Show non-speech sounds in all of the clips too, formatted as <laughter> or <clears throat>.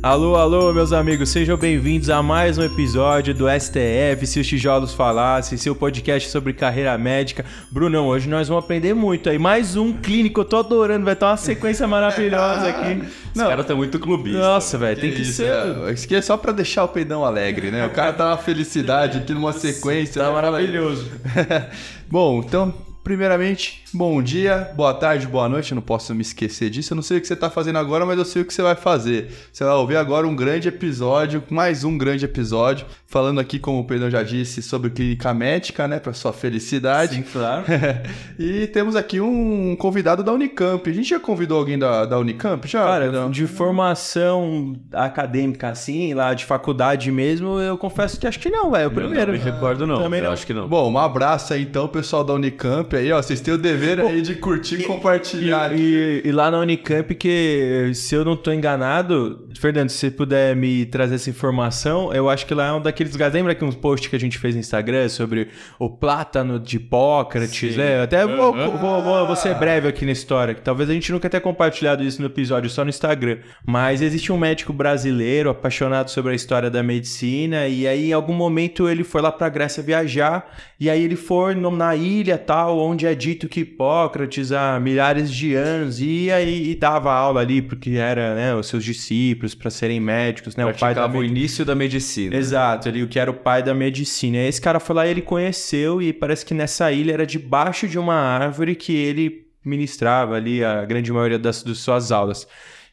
Alô, alô, meus amigos, sejam bem-vindos a mais um episódio do STF, Se os Tijolos Falassem, seu podcast sobre carreira médica. Brunão, hoje nós vamos aprender muito aí. Mais um clínico, eu tô adorando, vai ter uma sequência maravilhosa aqui. <laughs> Os caras estão muito clubistas. Nossa, velho, tem que Isso, ser. é, Isso aqui é só pra deixar o peidão alegre, né? O cara tá uma felicidade aqui numa sequência. Tá maravilhoso. <laughs> Bom, então, primeiramente, bom dia, boa tarde, boa noite. Eu não posso me esquecer disso. Eu não sei o que você tá fazendo agora, mas eu sei o que você vai fazer. Você vai ouvir agora um grande episódio, mais um grande episódio, falando aqui, como o Pedro já disse, sobre clínica médica, né? Pra sua felicidade. Sim, claro. <laughs> e temos aqui um convidado da Unicamp. A gente já convidou alguém da, da Unicamp? Já? Cara, Não. de formação acadêmica assim, lá de faculdade mesmo, eu confesso que acho que não, velho. É o primeiro. Não me recordo, não. Também eu não. acho que não. Bom, um abraço aí então, pessoal da Unicamp aí, ó. Vocês têm o dever aí de curtir e compartilhar. E, e lá na Unicamp, que se eu não tô enganado, Fernando, se você puder me trazer essa informação, eu acho que lá é um daqueles lugares. Lembra que uns posts que a gente fez no Instagram sobre o plátano de Hipócrates, né? Até vou, vou, vou, vou ser breve aqui na história, que talvez a gente nunca tenha compartilhado isso no episódio, só no Instagram. Mas existe um médico brasileiro apaixonado sobre a história da medicina, e aí em algum momento ele foi lá pra Grécia viajar, e aí ele foi na ilha tal, onde é dito que Hipócrates há milhares de anos ia e, e dava aula ali, porque era né, os seus discípulos para serem médicos, né? O pai da Praticava o início da medicina. Exato, ali o que era o pai da medicina. E aí esse cara foi lá e ele conheceu, e parece que nessa ilha era debaixo de uma árvore que ele ministrava ali a grande maioria das, das suas aulas.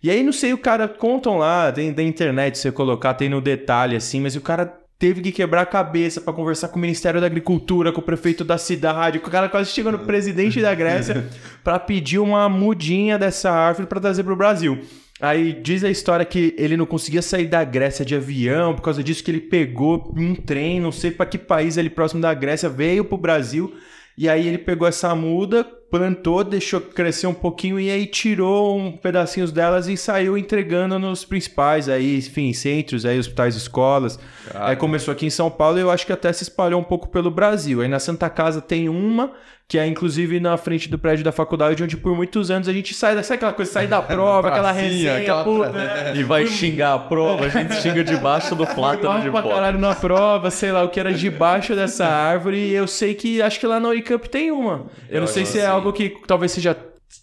E aí, não sei, o cara contam lá, tem da internet, se você colocar, tem no detalhe assim, mas o cara teve que quebrar a cabeça pra conversar com o Ministério da Agricultura, com o prefeito da cidade, com o cara quase chegou no presidente da Grécia <laughs> pra pedir uma mudinha dessa árvore pra trazer pro Brasil. Aí diz a história que ele não conseguia sair da Grécia de avião, por causa disso que ele pegou um trem, não sei pra que país ali próximo da Grécia, veio pro Brasil, e aí ele pegou essa muda, plantou, deixou crescer um pouquinho e aí tirou um pedacinhos delas e saiu entregando nos principais aí, enfim, centros, aí hospitais, escolas. Aí começou aqui em São Paulo e eu acho que até se espalhou um pouco pelo Brasil. Aí na Santa Casa tem uma que é inclusive na frente do prédio da faculdade, onde por muitos anos a gente sai, da- sabe aquela coisa, sai da <laughs> prova, aquela resenha, aquela puta, né? <laughs> E vai xingar a prova, a gente xinga debaixo do plátano de pó. caralho na prova, sei lá o que era debaixo dessa árvore. E eu sei que acho que lá na Unicamp tem uma. Eu, não sei se é. Algo que talvez seja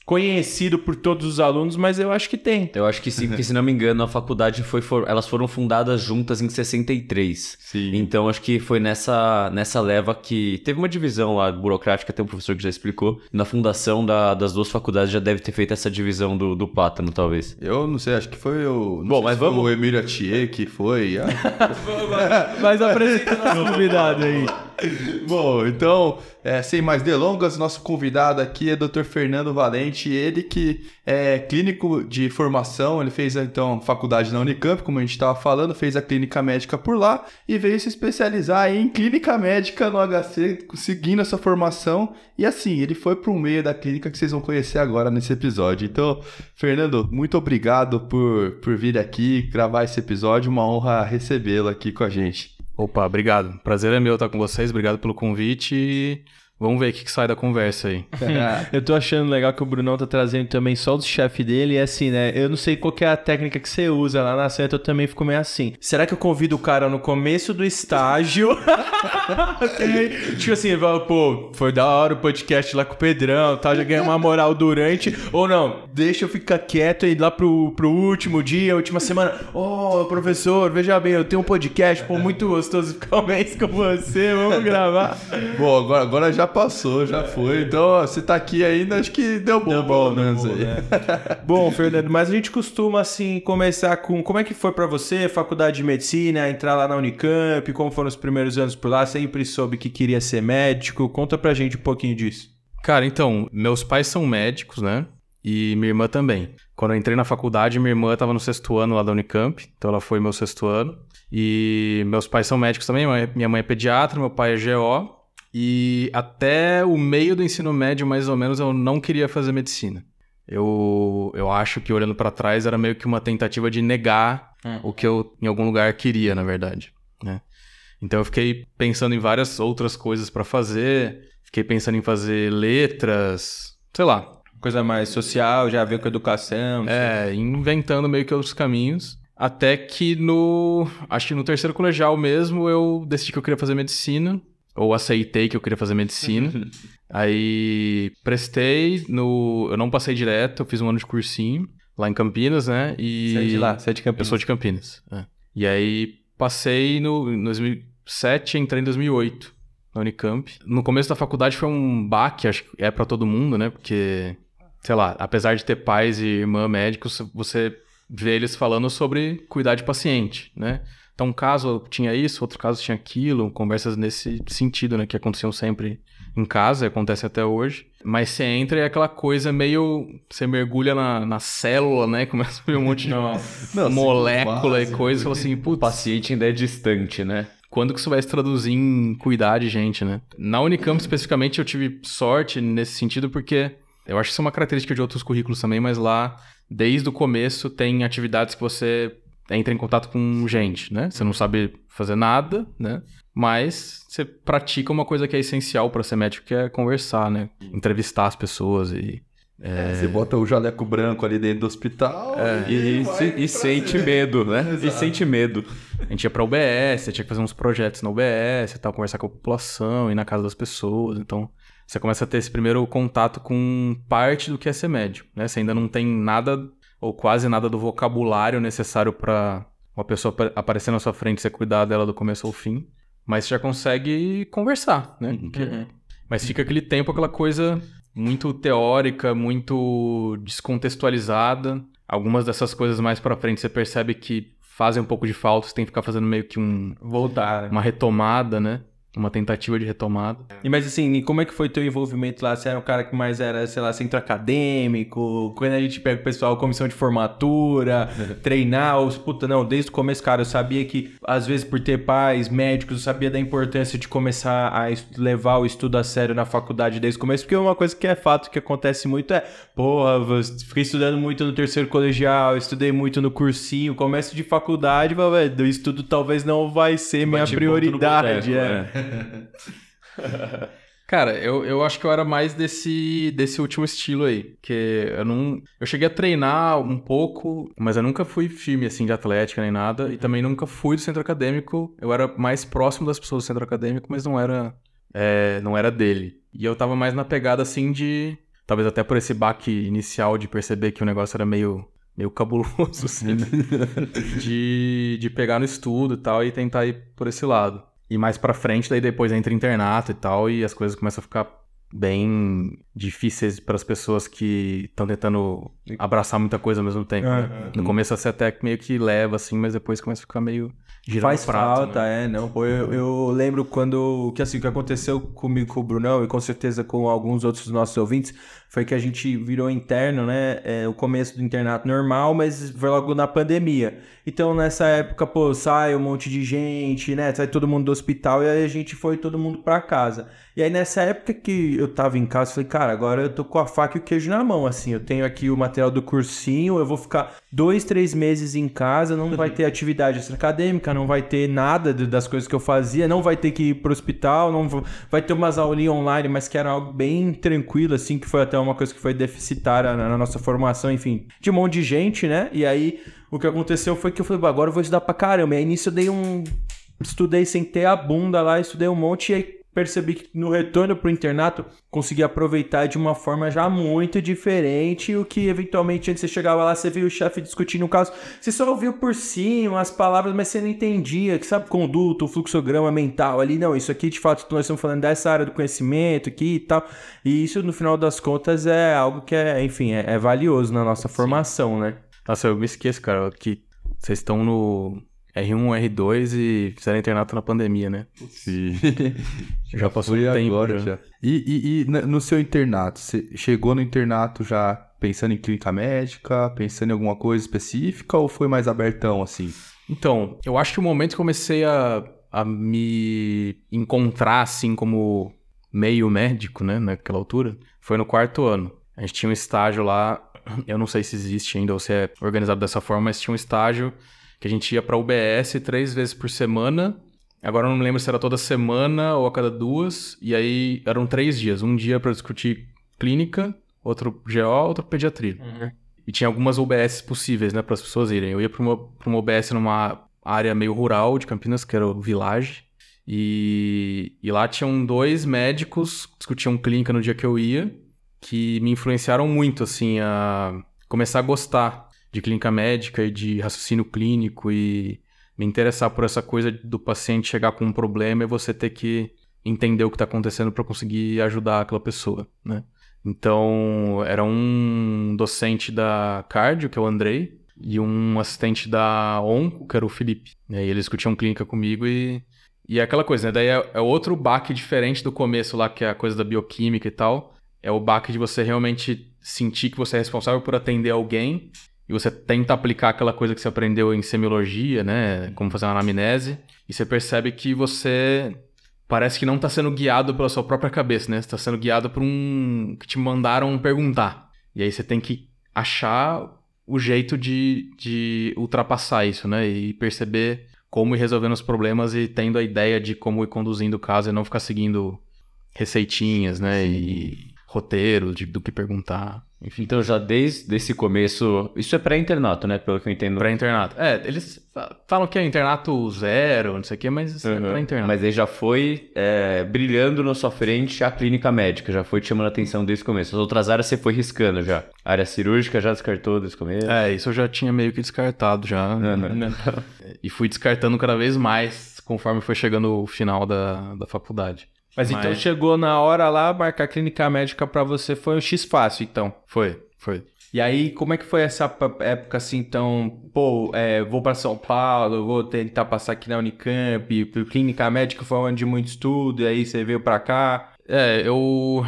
conhecido por todos os alunos, mas eu acho que tem. Eu acho que sim, porque se não me engano, a faculdade foi for- elas foram fundadas juntas em 63. Sim. Então acho que foi nessa, nessa leva que teve uma divisão lá burocrática, tem um professor que já explicou. Na fundação da- das duas faculdades já deve ter feito essa divisão do, do plátano, talvez. Eu não sei, acho que foi o. não Bom, sei mas se foi vamos- O Emílio Atier que foi. <laughs> ah. Mas apresenta o nosso convidado aí. <laughs> Bom, então, é, sem mais delongas, nosso convidado aqui é Dr. Fernando Valente, ele que é clínico de formação, ele fez então faculdade na Unicamp, como a gente estava falando, fez a clínica médica por lá e veio se especializar em clínica médica no HC, seguindo essa formação. E assim, ele foi para um meio da clínica que vocês vão conhecer agora nesse episódio. Então, Fernando, muito obrigado por, por vir aqui gravar esse episódio, uma honra recebê-lo aqui com a gente. Opa, obrigado. Prazer é meu estar com vocês. Obrigado pelo convite vamos ver o que, que sai da conversa aí. <laughs> Eu tô achando legal que o Brunão tá trazendo também só do chefe dele. E assim, né? Eu não sei qual que é a técnica que você usa lá na Santa, eu também fico meio assim. Será que eu convido o cara no começo do estágio? <laughs> <laughs> tipo assim, ele fala, pô, foi da hora o podcast lá com o Pedrão, tal, já ganhei uma moral durante. Ou não, deixa eu ficar quieto e ir lá pro, pro último dia, última semana. Ô, professor, veja bem, eu tenho um podcast, pô, muito gostoso ficar um mês com você, vamos gravar. Bom, agora, agora já passou, já foi. Então, ó, você tá aqui ainda, acho que deu bom. Deu bom, pelo menos deu bom, aí. né? <laughs> Bom, Fernando, mas a gente costuma assim começar com como é que foi pra você, faculdade de medicina, entrar lá na Unicamp, como foram os primeiros anos por lá, sempre soube que queria ser médico. Conta pra gente um pouquinho disso. Cara, então, meus pais são médicos, né? E minha irmã também. Quando eu entrei na faculdade, minha irmã estava no sexto ano lá da Unicamp, então ela foi meu sexto ano. E meus pais são médicos também, minha mãe é pediatra, meu pai é GO. E até o meio do ensino médio, mais ou menos, eu não queria fazer medicina. Eu, eu acho que olhando pra trás era meio que uma tentativa de negar o que eu em algum lugar queria, na verdade, né? Então eu fiquei pensando em várias outras coisas pra fazer, fiquei pensando em fazer letras, sei lá, Coisa mais social, já veio com educação. é, inventando meio que outros caminhos. Até que no. Acho que no terceiro colegial mesmo eu decidi que eu queria fazer medicina. Ou aceitei que eu queria fazer medicina. <laughs> Aí prestei no. Eu não passei direto, eu fiz um ano de cursinho lá em Campinas, né? E. Você é de lá, você é de Eu Campinas. sou de Campinas. é. E aí passei no em 2007 entrei em 2008 na Unicamp. No começo da faculdade foi um baque, acho que é pra todo mundo, né? Porque, sei lá, apesar de ter pais e irmã médicos, você vê eles falando sobre cuidar de paciente, né? Então, um caso tinha isso, outro caso tinha aquilo, conversas nesse sentido, né? Que aconteciam sempre em casa, acontece até hoje. Mas você entra e é aquela coisa meio. Você mergulha na, na célula, né? <laughs> Começa a ver um monte de Não, molécula e ciclo coisa. Você fala assim, O putz, paciente ainda é distante, né? quando que isso vai se traduzir em cuidar de gente, né? Na Unicamp, especificamente, eu tive sorte nesse sentido, porque eu acho que isso é uma característica de outros currículos também, mas lá, desde o começo, tem atividades que você entra em contato com gente, né? Você não sabe fazer nada, né? Mas você pratica uma coisa que é essencial para ser médico, que é conversar, né? Entrevistar as pessoas e... É, Você bota o jaleco branco ali dentro do hospital E, vai e, e sente medo, né? E Exato. sente medo. A gente ia pra UBS, tinha que fazer uns projetos na UBS e tal, conversar com a população, ir na casa das pessoas. Então, você começa a ter esse primeiro contato com parte do que é ser médico, né? Você ainda não tem nada ou quase nada do vocabulário necessário pra uma pessoa apa- aparecer na sua frente e você cuidar dela do começo ao fim. Mas você já consegue conversar, né? Que- Mas fica aquele tempo, aquela coisa muito teórica, muito descontextualizada. Algumas dessas coisas mais pra frente você percebe que fazem um pouco de falta, você tem que ficar fazendo meio que um, Voltar. né? uma retomada, né? Uma tentativa de retomada. E, mas assim, como é que foi teu envolvimento lá? Você era um cara que mais era, sei lá, centro acadêmico? Quando a gente pega o pessoal, comissão de formatura, <laughs> treinar, os puta, não, desde o começo, cara, eu sabia que, às vezes, por ter pais, médicos, eu sabia da importância de começar a levar o estudo a sério na faculdade desde o começo, porque uma coisa que é fato que acontece muito é, porra, fiquei estudando muito no terceiro colegial, estudei muito no cursinho, começo de faculdade, mas, velho, o estudo talvez não vai ser minha Bate prioridade, é. <laughs> Cara, eu, eu acho que eu era mais desse, desse último estilo aí. Que eu não. Eu cheguei a treinar um pouco, mas eu nunca fui firme assim de atlética nem nada. E também nunca fui do centro acadêmico. Eu era mais próximo das pessoas do centro acadêmico, mas não era. é, não era dele. E eu tava mais na pegada assim de. Talvez até por esse baque inicial de perceber que o negócio era meio. Meio cabuloso, <laughs> assim. <laughs> de, de pegar no estudo e tal e tentar ir por esse lado. E mais pra frente, daí depois entra internato e tal, e as coisas começam a ficar bem difíceis para as pessoas que estão tentando abraçar muita coisa ao mesmo tempo. né? Aham. No começo você até meio que leva, assim, mas depois começa a ficar meio girando Faz prato, falta, né? é, não. Pô, eu, eu lembro quando. Que assim, o que aconteceu comigo com o Brunão e com certeza com alguns outros nossos ouvintes foi que a gente virou interno, né? É, o começo do internato normal, mas foi logo na pandemia. Então nessa época, pô, sai um monte de gente, né? Sai todo mundo do hospital e aí a gente foi todo mundo pra casa. E aí nessa época que eu tava em casa, eu falei, cara, agora eu tô com a faca e o queijo na mão, assim. Eu tenho aqui o material do cursinho, eu vou ficar dois, três meses em casa, não vai ter <laughs> atividade acadêmica, não vai ter nada das coisas que eu fazia, não vai ter que ir pro hospital, não va- vai ter umas aulinhas online, mas que era algo bem tranquilo, assim, que foi até uma coisa que foi deficitária na, nossa formação, enfim, de um monte de gente, né? E aí o que aconteceu foi que eu falei, "Bah, agora eu vou estudar pra caramba. E aí nisso eu dei um. Estudei, sentei a bunda lá, estudei um monte e aí percebi que no retorno pro internato consegui aproveitar de uma forma já muito diferente o que eventualmente antes você chegava lá, você viu o chefe discutindo um caso, você só ouviu por cima as palavras, mas você não entendia, que sabe, conduto, o fluxograma mental ali, não, isso aqui de fato nós estamos falando dessa área do conhecimento aqui e tal, e isso no final das contas é algo que é, enfim, é, é valioso na nossa formação, né? Nossa, eu me esqueço, cara, que vocês estão no R1, R2 e fizeram internato na pandemia, né? Sim. <laughs> Já passou Foi tempo. agora já. já. E, e- e no seu internato, você chegou no internato já pensando em clínica médica, pensando em alguma coisa específica ou foi mais abertão assim? Então, eu acho que o momento que eu comecei a, a me encontrar, assim, como meio médico, né, naquela altura, foi no quarto ano. A gente tinha um estágio lá, eu não sei se existe ainda ou se é organizado dessa forma, mas tinha um estágio que a gente ia pra UBS três vezes por semana. Agora eu não me lembro se era toda semana ou a cada duas. E aí eram três dias. Um dia pra discutir clínica, outro GO, outro pediatria. e tinha algumas UBS possíveis, né, para as pessoas irem. Eu ia para uma, pra uma UBS numa área meio rural de Campinas, que era o Village. E, e lá tinham dois médicos, discutiam clínica no dia que eu ia, que me influenciaram muito, assim, a começar a gostar de clínica médica e de raciocínio clínico e me interessar por essa coisa do paciente chegar com um problema e você ter que entender o que está acontecendo para conseguir ajudar aquela pessoa, né? Então, era um docente da cardio, que é o Andrei, e um assistente da onco, que era o Felipe. Né? E eles discutiam clínica comigo e... E é aquela coisa, né? Daí é, é outro baque diferente do começo lá, que é a coisa da bioquímica e tal. É o baque de você realmente sentir que você é responsável por atender alguém e você tenta aplicar aquela coisa que você aprendeu em semiologia, né? Como fazer uma anamnese, e você percebe que você parece que não está sendo guiado pela sua própria cabeça, né? Você está sendo guiado por um. que te mandaram perguntar. E aí você tem que achar o jeito de, de ultrapassar isso, né? E perceber como ir resolvendo os problemas e tendo a ideia de como ir conduzindo o caso e não ficar seguindo receitinhas, né? E roteiros de, do que perguntar. Enfim. Então, já desde esse começo. Isso é pré-internato, né? Pelo que eu entendo. Pré-internato. É, eles falam que é internato zero, não sei o quê, mas isso uhum. é pré-internato. Mas aí já foi é, brilhando na sua frente a clínica médica, já foi te chamando a atenção desde o começo. As outras áreas você foi riscando já. A área cirúrgica já descartou desde o começo. É, isso eu já tinha meio que descartado já. Uhum. <laughs> e fui descartando cada vez mais conforme foi chegando o final da, da faculdade. Mas, então Mas, então chegou na hora lá, marcar clínica médica para você foi um X fácil, então. Foi, foi. E aí, como é que foi essa época assim, então, pô, é, vou para São Paulo, vou tentar passar aqui na Unicamp, clínica médica foi onde muito estudo, e aí você veio para cá? É, eu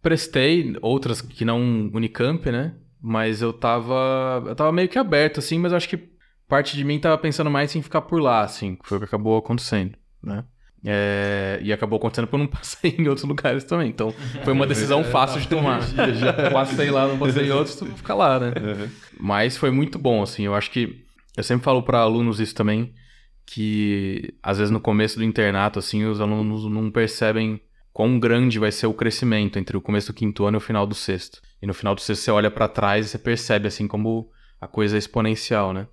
prestei outras que não Unicamp, né? Mas eu tava, eu tava meio que aberto assim, mas eu acho que parte de mim tava pensando mais em ficar por lá, assim, que foi o que acabou acontecendo, né? É, e acabou acontecendo porque eu não <laughs> passei em outros lugares também. Então foi uma decisão <laughs> fácil de tomar. Já passei lá, não passei em outros, tu fica lá, né? Uhum. Mas foi muito bom, assim. Eu acho que. Eu sempre falo para alunos isso também, que às vezes no começo do internato, assim, os alunos não percebem quão grande vai ser o crescimento entre o começo do quinto ano e o final do sexto. E no final do sexto você olha para trás e você percebe, assim, como a coisa é exponencial, né?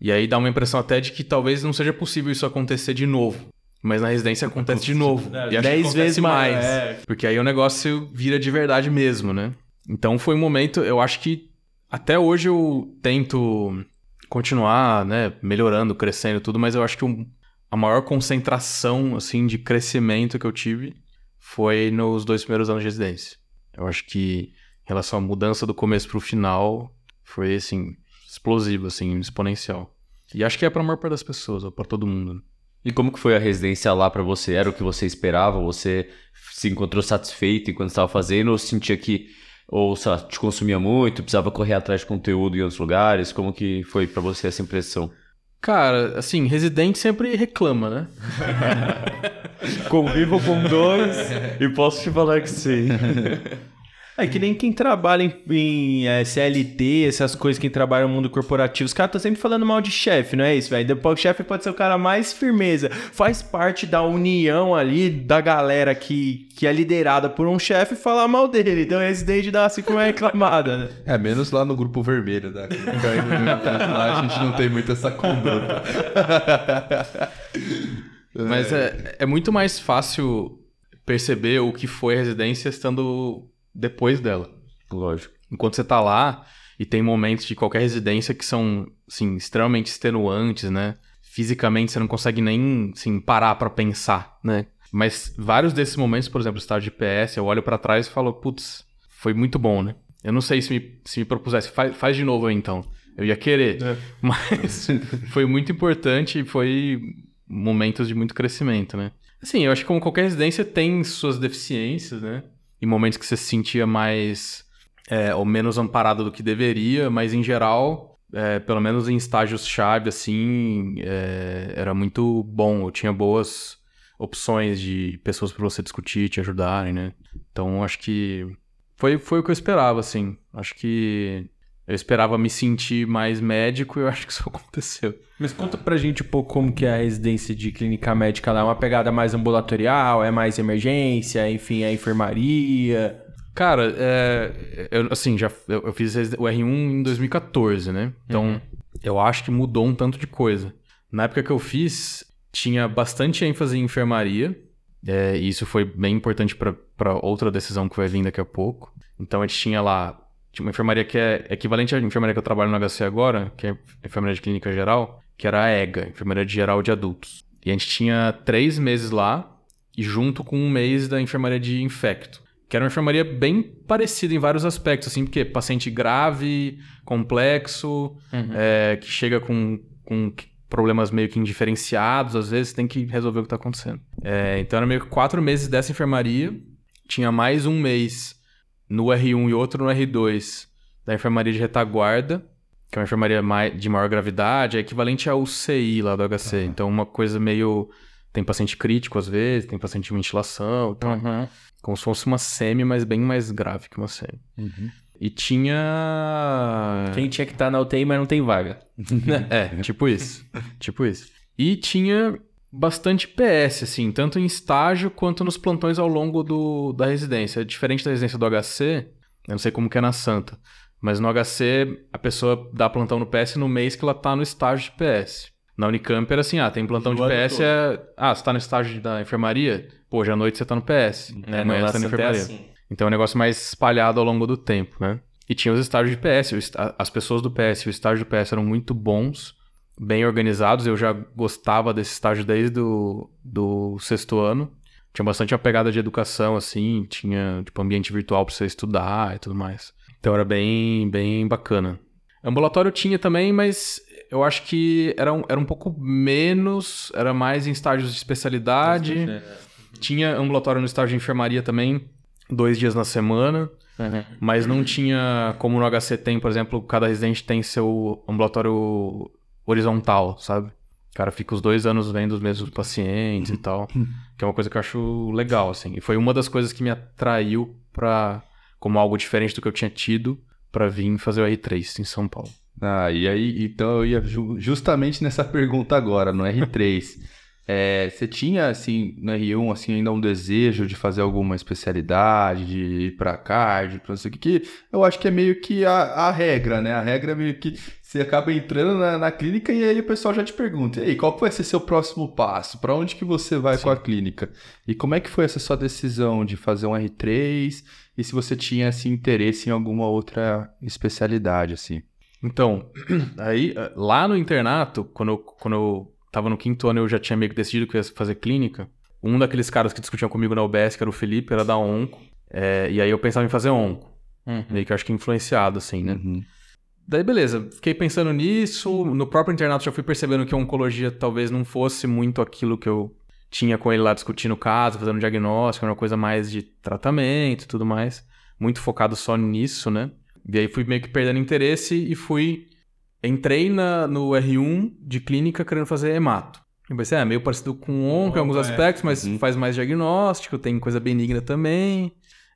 E aí dá uma impressão até de que talvez não seja possível isso acontecer de novo. Mas na residência acontece de novo. É, e dez vezes mais. mais. É. Porque aí o negócio vira de verdade mesmo, né? Então foi um momento, eu acho que até hoje eu tento continuar, né, melhorando, crescendo tudo, mas eu acho que um, a maior concentração, assim, de crescimento que eu tive foi nos dois primeiros anos de residência. Eu acho que em relação à mudança do começo pro final, foi, assim, explosivo, assim, exponencial. E acho que é pra maior parte das pessoas, ou pra todo mundo. Né? E como que foi a residência lá para você? Era o que você esperava? Você se encontrou satisfeito enquanto estava fazendo ou sentia que ou sei lá, te consumia muito, precisava correr atrás de conteúdo em outros lugares? Como que foi para você essa impressão? Cara, assim, residente sempre reclama, né? <laughs> Convivo com dois e posso te falar que sim. <laughs> É que nem quem trabalha em, em é, CLT, essas coisas, quem trabalha no mundo corporativo, os caras estão sempre falando mal de chefe, não é isso, velho? Depois o chefe pode ser o cara mais firmeza. Faz parte da união ali da galera que, que é liderada por um chefe falar mal dele. Então esse desde dá assim como é reclamada, né? É, menos lá no grupo vermelho da Lá a gente não tem muito essa conduta. <laughs> Mas é, é muito mais fácil perceber o que foi a residência estando depois dela. Lógico. Enquanto você tá lá e tem momentos de qualquer residência que são, assim, extremamente extenuantes, né? Fisicamente você não consegue nem, assim, parar para pensar, né? Mas vários desses momentos, por exemplo, estágio de PS, eu olho para trás e falo, putz, foi muito bom, né? Eu não sei se me, se me propusesse, faz, faz de novo aí, então. Eu ia querer. É. <laughs> Mas foi muito importante e foi momentos de muito crescimento, né? Assim, eu acho que como qualquer residência tem suas deficiências, né? Em momentos que você se sentia mais é, ou menos amparado do que deveria, mas em geral, é, pelo menos em estágios-chave, assim, é, era muito bom. Eu tinha boas opções de pessoas para você discutir, te ajudarem, né? Então, acho que foi, foi o que eu esperava, assim. Acho que eu esperava me sentir mais médico e eu acho que isso <laughs> aconteceu. Mas conta pra gente um pouco como que é a residência de clínica médica lá. É uma pegada mais ambulatorial, é mais emergência, enfim, é enfermaria? Cara, é, eu, assim, já eu, eu fiz o R1 em 2014, né? Então, Uhum. eu acho que mudou um tanto de coisa. Na época que eu fiz, tinha bastante ênfase em enfermaria. é, e isso foi bem importante pra outra decisão que vai vir daqui a pouco. Então, a gente tinha lá tinha uma enfermaria que é equivalente à enfermaria que eu trabalho no HC agora, que é a enfermaria de clínica geral, que era a EGA, Enfermaria de Geral de Adultos. E a gente tinha três meses lá, e junto com um mês da enfermaria de infecto. Que era uma enfermaria bem parecida em vários aspectos, assim, porque paciente grave, complexo, é, que chega com, com problemas meio que indiferenciados, às vezes tem que resolver o que tá acontecendo. É, então era meio que quatro meses dessa enfermaria, tinha mais um mês no R1 e outro no R2 da enfermaria de retaguarda, que é uma enfermaria de maior gravidade, é equivalente ao CI lá do HC. Então uma coisa meio... Tem paciente crítico às vezes, tem paciente de ventilação e tal. Como se fosse uma semi, mas bem mais grave que uma semi. E tinha. Quem tinha que estar na UTI, mas não tem vaga. <laughs> É, tipo isso. tipo isso. E tinha bastante PS, assim, tanto em estágio quanto nos plantões ao longo do, da residência. Diferente da residência do HC, eu não sei como que é na Santa, mas no HC a pessoa dá plantão no PS no mês que ela tá no estágio de PS. Na Unicamp era assim, ah, tem plantão de PS, todo. é... Ah, você tá no estágio da enfermaria? Pô, hoje à noite você tá no PS. É, amanhã não, você tá na é enfermaria. assim. Então é um negócio mais espalhado ao longo do tempo, né? E tinha os estágios de PS. As pessoas do PS e o estágio do PS eram muito bons, bem organizados. Eu já gostava desse estágio desde o do sexto ano. Tinha bastante uma pegada de educação, assim. Tinha, tipo, ambiente virtual pra você estudar e tudo mais. Então era bem, bem bacana. Ambulatório tinha também, mas eu acho que era um, era um pouco menos. Era mais em estágios de especialidade. Tinha ambulatório no estágio de enfermaria também, dois dias na semana. Mas não tinha, como no HC tem, por exemplo, cada residente tem seu ambulatório horizontal, sabe? O cara fica os dois anos vendo os mesmos pacientes e <clears throat> tal. Que é uma coisa que eu acho legal, assim. E foi uma das coisas que me atraiu pra, como algo diferente do que eu tinha tido, pra vir fazer o R3 em São Paulo. Ah, e aí, então eu ia ju- justamente nessa <laughs> pergunta agora, no R3. É, você tinha, assim, no R1, assim, ainda um desejo de fazer alguma especialidade, de ir pra card, pra não sei o que, que eu acho que é meio que a, a regra, né? A regra é meio que você acaba entrando na, na clínica e aí o pessoal já te pergunta, e aí, qual vai ser seu próximo passo? Pra onde que você vai com a clínica? E como é que foi essa sua decisão de fazer um R3? E se você tinha, assim, interesse em alguma outra especialidade, assim? Então, <clears throat> aí, eh, lá no internato, quando eu, quando eu tava no quinto ano, eu já tinha meio que decidido que eu ia fazer clínica. Um daqueles caras que discutiam comigo na UBS, que era o Felipe, era da onco. eh, e aí eu pensava em fazer onco. Meio que eu acho que influenciado, assim, né? Uhum. Daí, beleza. Fiquei pensando nisso. No próprio internato já fui percebendo que a oncologia talvez não fosse muito aquilo que eu tinha com ele lá discutindo o caso, fazendo diagnóstico, era uma coisa mais de tratamento e tudo mais. Muito focado só nisso, né? E aí fui meio que perdendo interesse e fui. Entrei na, no R1 de clínica querendo fazer hemato. Eu pensei, é meio parecido com onco em alguns é. aspectos, mas faz mais diagnóstico, tem coisa benigna também.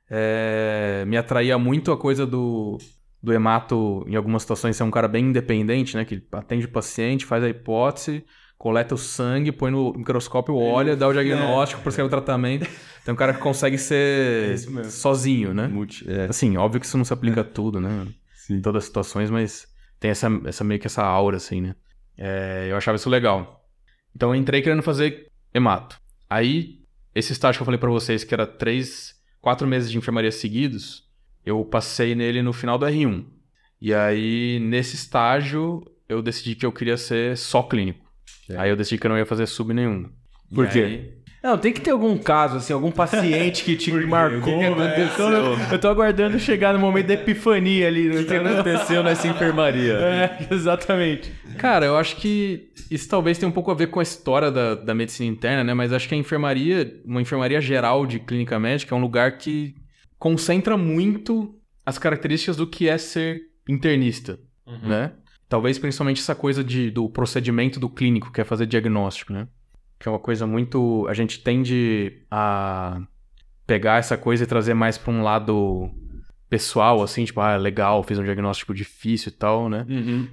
É, me atraía muito a coisa do, do hemato, em algumas situações, ser um cara bem independente, né? Que atende o paciente, faz a hipótese, coleta o sangue, põe no microscópio, olha, dá o diagnóstico, prescreve o tratamento. Tem um cara que consegue ser mesmo. sozinho, né? Multi- é. Assim, óbvio que isso não se aplica a tudo, né? Em todas as situações, mas tem essa, essa meio que essa aura, assim, né? É, eu achava isso legal. Então eu entrei querendo fazer hemato. Aí, esse estágio que eu falei pra vocês, que era três, quatro meses de enfermaria seguidos, eu passei nele no final do R1. E aí, nesse estágio, eu decidi que eu queria ser só clínico. Aí eu decidi que eu não ia fazer sub nenhum. Por E quê? aí- Não, tem que ter algum caso, assim, algum paciente que te <laughs> marcou. O que que Deus. aconteceu? Eu, tô aguardando chegar no momento da epifania ali. No O que aconteceu nessa enfermaria? <laughs> É, exatamente. Cara, eu acho que isso talvez tenha um pouco a ver com a história da, da medicina interna, né? Mas acho que a enfermaria, uma enfermaria geral de clínica médica, é um lugar que concentra muito as características do que é ser internista, né? Talvez principalmente essa coisa de, do procedimento do clínico, que é fazer diagnóstico, né? Que é uma coisa muito. A gente tende a pegar essa coisa e trazer mais pra um lado pessoal, assim, tipo, ah, legal, fiz um diagnóstico difícil e tal, né?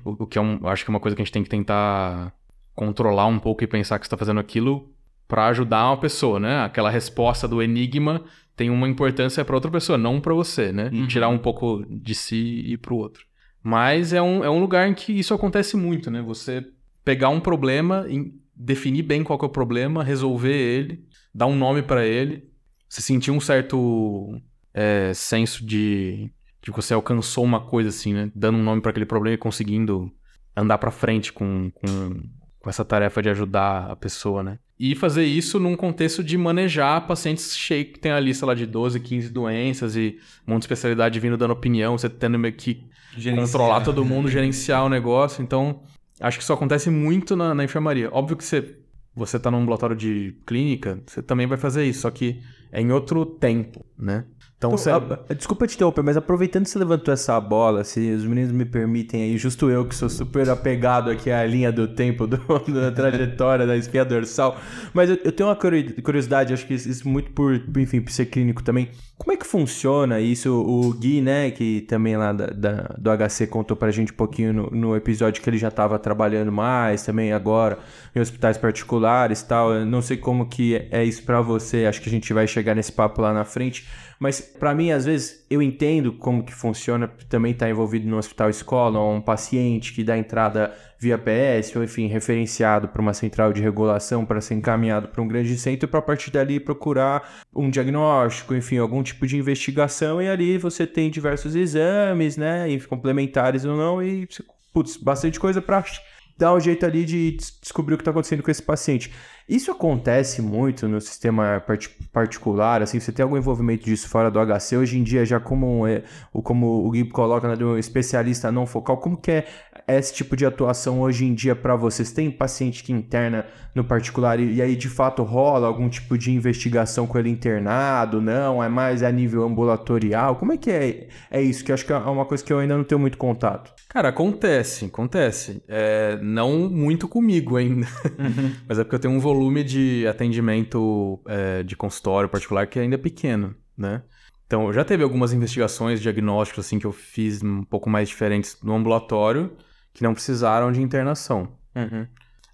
O, o que é um, eu acho que é uma coisa que a gente tem que tentar controlar um pouco e pensar que você tá fazendo aquilo para ajudar uma pessoa, né? Aquela resposta do enigma tem uma importância para outra pessoa, não para você, né? Uhum. Tirar um pouco de si e ir pro outro. Mas é um, é um lugar em que isso acontece muito, né? Você pegar um problema, em- definir bem qual é o problema, resolver ele, dar um nome para ele, você sentir um certo é, senso de, de que você alcançou uma coisa assim, né? Dando um nome para aquele problema e conseguindo andar para frente com, com, com essa tarefa de ajudar a pessoa, né? E fazer isso num contexto de manejar pacientes cheios que tem a lista lá de 12, 15 doenças e um monte de especialidade vindo dando opinião, você tendo meio que controlar todo mundo, gerenciar o negócio. Então, acho que isso acontece muito na, na enfermaria. Óbvio que você, você tá num ambulatório de clínica, você também vai fazer isso, só que é em outro tempo, né? Então, Então, você... a- desculpa te interromper, mas aproveitando que você levantou essa bola, se os meninos me permitem aí, justo eu que sou super apegado aqui à linha do tempo, <laughs> do- da trajetória da espinha dorsal, mas eu, eu tenho uma curi- curiosidade, acho que isso muito por, enfim, por ser clínico também. Como é que funciona isso? O Gui, né, que também lá da, da- do HC contou pra gente um pouquinho no, no episódio que ele já estava trabalhando mais, também agora em hospitais particulares e tal. Eu não sei como que é- é isso pra você, acho que a gente vai chegar nesse papo lá na frente. Mas pra mim, às vezes, eu entendo como que funciona também estar envolvido no hospital escola, um paciente que dá entrada via PS, ou enfim, referenciado para uma central de regulação para ser encaminhado para um grande centro para a partir dali procurar um diagnóstico, enfim, algum tipo de investigação e ali você tem diversos exames, né, e complementares ou não e putz, bastante coisa para dar um jeito ali de des- descobrir o que está acontecendo com esse paciente. Isso acontece muito no sistema parti- particular, assim, você tem algum envolvimento disso fora do HC? Hoje em dia, já como, um, é, como o Gui coloca, né, do especialista não focal, como que é esse tipo de atuação hoje em dia para vocês? Tem paciente que interna no particular e, e aí, de fato, rola algum tipo de investigação com ele internado? Não? É mais a nível ambulatorial? Como é que é, é isso? Que acho que é uma coisa que eu ainda não tenho muito contato. Cara, acontece, acontece. É, não muito comigo ainda. <laughs> Mas é porque eu tenho um volume de atendimento é, de consultório particular que ainda é pequeno, né? Então, já teve algumas investigações, diagnósticos, assim, que eu fiz um pouco mais diferentes no ambulatório, que não precisaram de internação.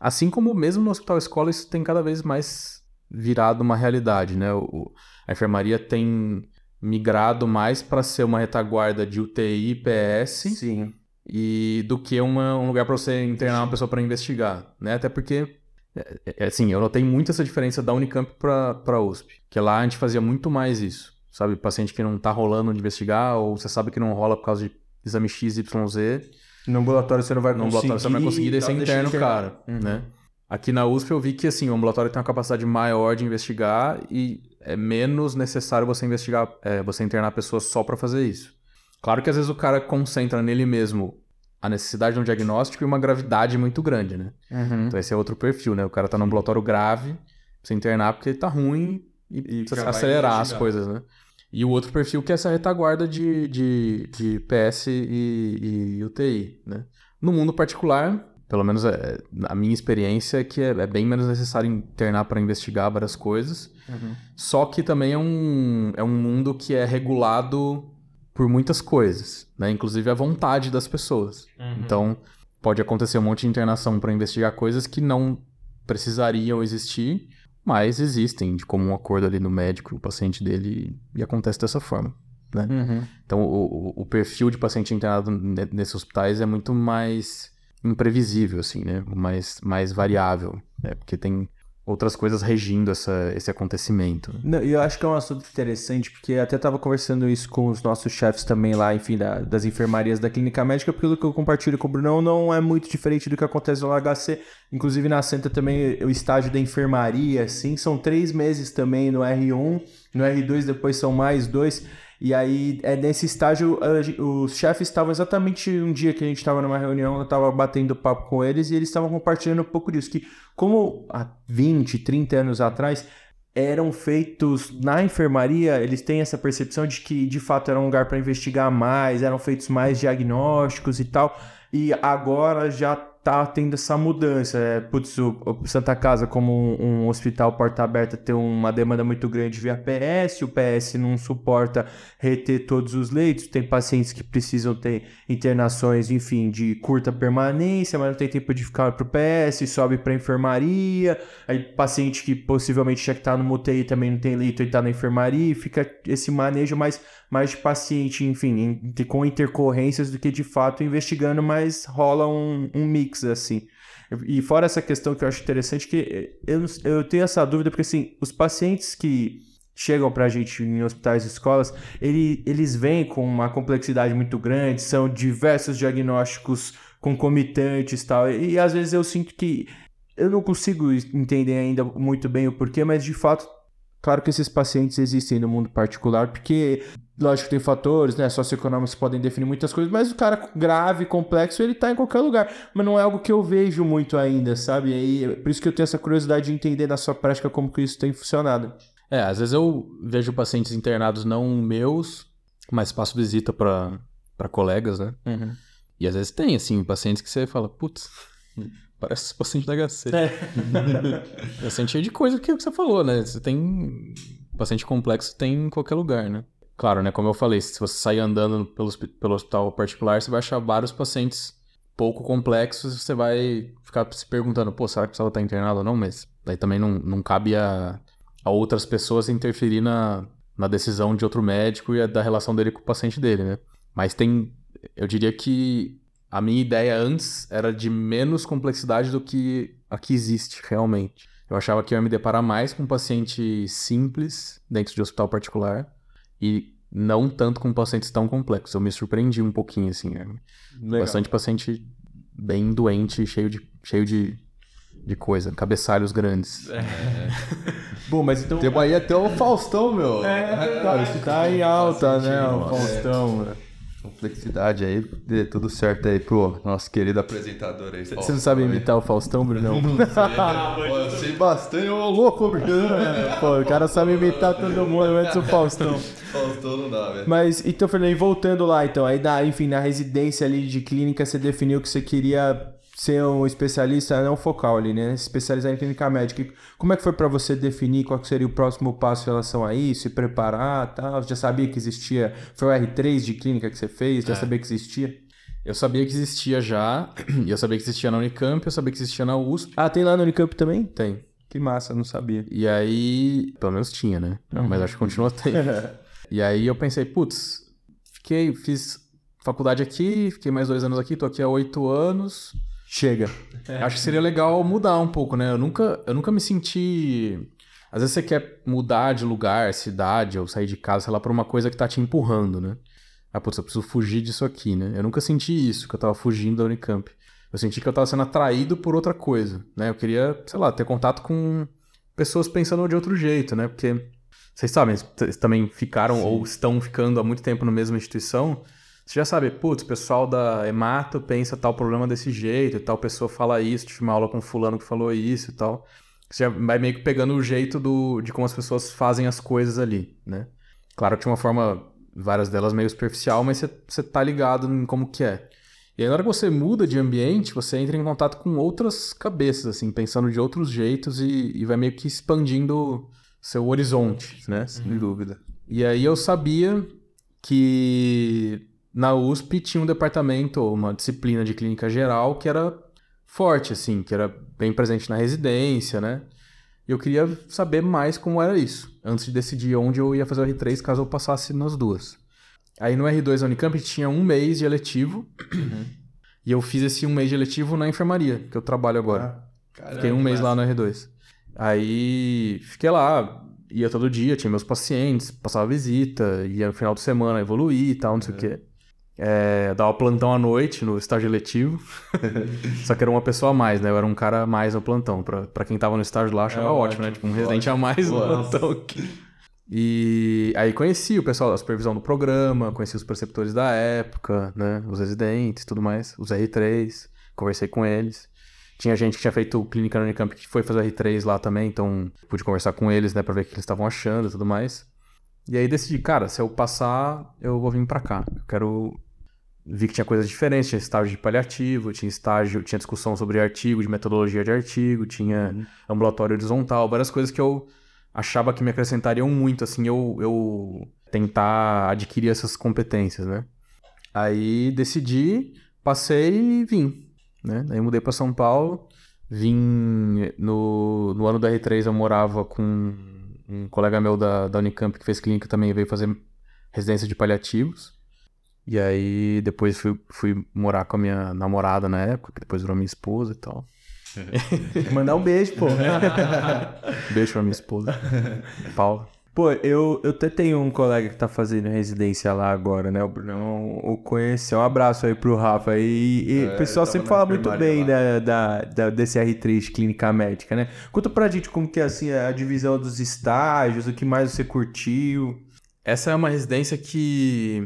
Assim como mesmo no hospital escola, isso tem cada vez mais virado uma realidade, né? O- a enfermaria tem migrado mais para ser uma retaguarda de UTI e PS Sim. e do que uma- um lugar para você internar uma pessoa para investigar, né? Até porque, é, é, assim, eu notei muito essa diferença da Unicamp para USP, que lá a gente fazia muito mais isso, sabe? Paciente que não tá rolando de investigar ou você sabe que não rola por causa de exame XYZ, No ambulatório você não vai no conseguir. ambulatório você não vai conseguir descer interno, internar. cara, Uhum. né? Aqui na USP eu vi que, assim, o ambulatório tem uma capacidade maior de investigar e é menos necessário você investigar, é, você internar a pessoa só para fazer isso. Claro que às vezes o cara concentra nele mesmo a necessidade de um diagnóstico e uma gravidade muito grande, né? Uhum. Então esse é outro perfil, né? O cara tá no ambulatório grave, precisa internar porque ele tá ruim e, E precisa acelerar as coisas, né? E o outro perfil que é essa retaguarda de, de, de PS e, e UTI, né? No mundo particular, pelo menos é, a minha experiência é que é, é bem menos necessário internar para investigar várias coisas. Uhum. Só que também é um, é um mundo que é regulado por muitas coisas, né? Inclusive a vontade das pessoas. Então, pode acontecer um monte de internação para investigar coisas que não precisariam existir, mas existem de comum acordo ali no médico, o paciente dele, e acontece dessa forma. Né? Uhum. Então, o, o- perfil de paciente internado ne- nesses hospitais é muito mais imprevisível, assim, né? Mais, mais variável, né? Porque tem outras coisas regindo essa, esse acontecimento. Não, eu acho que é um assunto interessante, porque até estava conversando isso com os nossos chefes também lá, enfim, da- das enfermarias da clínica médica, pelo que eu compartilho com o Brunão, não é muito diferente do que acontece no HC. Inclusive na Santa também, o estágio da enfermaria, assim, são três meses também no R1, no R2 depois são mais dois. E aí, é nesse estágio, os chefes estavam exatamente um dia que a gente estava numa reunião, eu estava batendo papo com eles e eles estavam compartilhando um pouco disso, que como há 20, 30 anos atrás, eram feitos na enfermaria, eles têm essa percepção de que de fato era um lugar para investigar mais, eram feitos mais diagnósticos e tal, e agora já tá tendo essa mudança. É, putz, o, o Santa Casa, como um, um hospital porta aberta, tem uma demanda muito grande via PS, o PS não suporta reter todos os leitos, tem pacientes que precisam ter internações, enfim, de curta permanência, mas não tem tempo de ficar pro PS, sobe pra enfermaria, aí paciente que possivelmente já que tá no UTI também não tem leito e tá na enfermaria, fica esse manejo mais, mais de paciente, enfim, com intercorrências do que de fato investigando, mas rola um, um mix assim. E fora essa questão que eu acho interessante, que eu, eu tenho essa dúvida, porque assim, os pacientes que chegam pra gente em hospitais e escolas, ele, eles vêm com uma complexidade muito grande, são diversos diagnósticos concomitantes tal, e, e às vezes eu sinto que eu não consigo entender ainda muito bem o porquê, mas de fato Claro que esses pacientes existem no mundo particular, porque, lógico, tem fatores, né, socioeconômicos que podem definir muitas coisas, mas o cara grave, complexo, ele tá em qualquer lugar. Mas não é algo que eu vejo muito ainda, sabe? E é por isso que eu tenho essa curiosidade de entender na sua prática como que isso tem funcionado. É, às vezes eu vejo pacientes internados não meus, mas passo visita para colegas, né? Uhum. E às vezes tem, assim, pacientes que você fala, putz, Parece paciente da HC. É. <laughs> paciente cheio de coisa que, é que você falou, né? Você tem. Paciente complexo tem em qualquer lugar, né? Claro, né? Como eu falei, se você sair andando pelo, pelo hospital particular, você vai achar vários pacientes pouco complexos você vai ficar se perguntando, pô, será que precisava estar internado ou não? Mas daí também não, não cabe a, a outras pessoas interferir na, na decisão de outro médico e a, da relação dele com o paciente dele, né? Mas tem, eu diria que a minha ideia antes era de menos complexidade do que a que existe realmente. Eu achava que eu ia me deparar mais com um paciente simples dentro de hospital particular e não tanto com pacientes tão complexos. Eu me surpreendi um pouquinho, assim. Né? Bastante paciente bem doente, cheio de, cheio de, de coisa, cabeçalhos grandes. É. <laughs> Bom, mas então. Tem aí até o Faustão, meu. É, tá, tá em alta, né? O Faustão, é complexidade aí, dê tudo certo aí pro nosso querido apresentador aí. Você não sabe imitar o Faustão, Brunão? <laughs> Não sei, Pô, eu sei bastante, ô louco, Brunão. Pô, o cara sabe imitar todo mundo, antes o Faustão. Faustão não dá, velho. Mas, então, Fernando, voltando lá, então, aí, na, enfim, na residência ali de clínica, você definiu que você queria ser um especialista não focal ali, né? Especializar em clínica médica. Como é que foi para você definir qual seria o próximo passo em relação a isso, se preparar, tal? Já sabia que existia? Foi o R3 de clínica que você fez? Já é. sabia que existia? Eu sabia que existia já, <clears throat> e eu sabia que existia na Unicamp, eu sabia que existia na USP. Ah, tem lá na Unicamp também? Tem. Que massa, não sabia. E aí, pelo menos tinha, né? Uhum. Mas acho que continua tendo. <laughs> e aí eu pensei, putz, fiquei, fiz faculdade aqui, fiquei mais dois anos aqui, tô aqui há oito anos chega. É. Acho que seria legal mudar um pouco, né? Eu nunca, eu nunca me senti. Às vezes você quer mudar de lugar, cidade, ou sair de casa, sei lá, por uma coisa que tá te empurrando, né? Ah, putz, eu preciso fugir disso aqui, né? Eu nunca senti isso, que eu tava fugindo da Unicamp. Eu senti que eu tava sendo atraído por outra coisa, né? Eu queria, sei lá, ter contato com pessoas pensando de outro jeito, né? Porque vocês sabem, vocês também ficaram Sim. ou estão ficando há muito tempo na mesma instituição. Você já sabe, putz, o pessoal da Emato pensa tal problema desse jeito, e tal pessoa fala isso, tive uma aula com fulano que falou isso e tal. Você já vai meio que pegando o jeito do, de como as pessoas fazem as coisas ali, né? Claro que de uma forma, várias delas meio superficial, mas você, você tá ligado em como que é. E aí, na hora que você muda de ambiente, você entra em contato com outras cabeças, assim, pensando de outros jeitos e, e vai meio que expandindo seu horizonte, né? Sem dúvida. E aí eu sabia que na USP tinha um departamento, uma disciplina de clínica geral que era forte, assim, que era bem presente na residência, né? E eu queria saber mais como era isso, antes de decidir onde eu ia fazer o R3 caso eu passasse nas duas. Aí no R2 da Unicamp tinha um mês de eletivo, uhum. e eu fiz esse um mês de eletivo na enfermaria, que eu trabalho agora. Ah, fiquei um mês lá no R2. Aí fiquei lá, ia todo dia, tinha meus pacientes, passava visita, ia no final de semana evoluir e tal, não sei o é. quê. É, dava plantão à noite no estágio letivo. <laughs> Só que era uma pessoa a mais, né? Eu era um cara a mais no plantão. Pra, pra quem tava no estágio lá, achava é ótimo, né? Tipo, um residente a mais no plantão aqui. E aí conheci o pessoal da supervisão do programa, conheci os preceptores da época, né? Os residentes tudo mais, os R3, conversei com eles. Tinha gente que tinha feito clínica no Unicamp que foi fazer R3 lá também, então pude conversar com eles, né, pra ver o que eles estavam achando e tudo mais. E aí decidi, cara, se eu passar, eu vou vir pra cá. Eu quero vi que tinha coisas diferentes, tinha estágio de paliativo, tinha estágio, tinha discussão sobre artigo, de metodologia de artigo, tinha ambulatório horizontal, várias coisas que eu achava que me acrescentariam muito, assim, eu, eu tentar adquirir essas competências, né? Aí decidi, passei e vim, né? Aí mudei para São Paulo, vim no, no ano da R3 eu morava com um colega meu da, da Unicamp que fez clínica também veio fazer residência de paliativos. E aí depois fui, fui morar com a minha namorada na época, que depois virou minha esposa e tal. <laughs> Mandar um beijo, pô. <laughs> Beijo pra minha esposa, Paula. Pô, eu, eu até tenho um colega que tá fazendo residência lá agora, né? O Brunão o conheceu. Um abraço aí pro Rafa. E, e É, o pessoal sempre fala muito bem da, da, da- desse R3 Clínica Médica, né? Conta pra gente como que é assim, a divisão dos estágios, o que mais você curtiu. Essa é uma residência que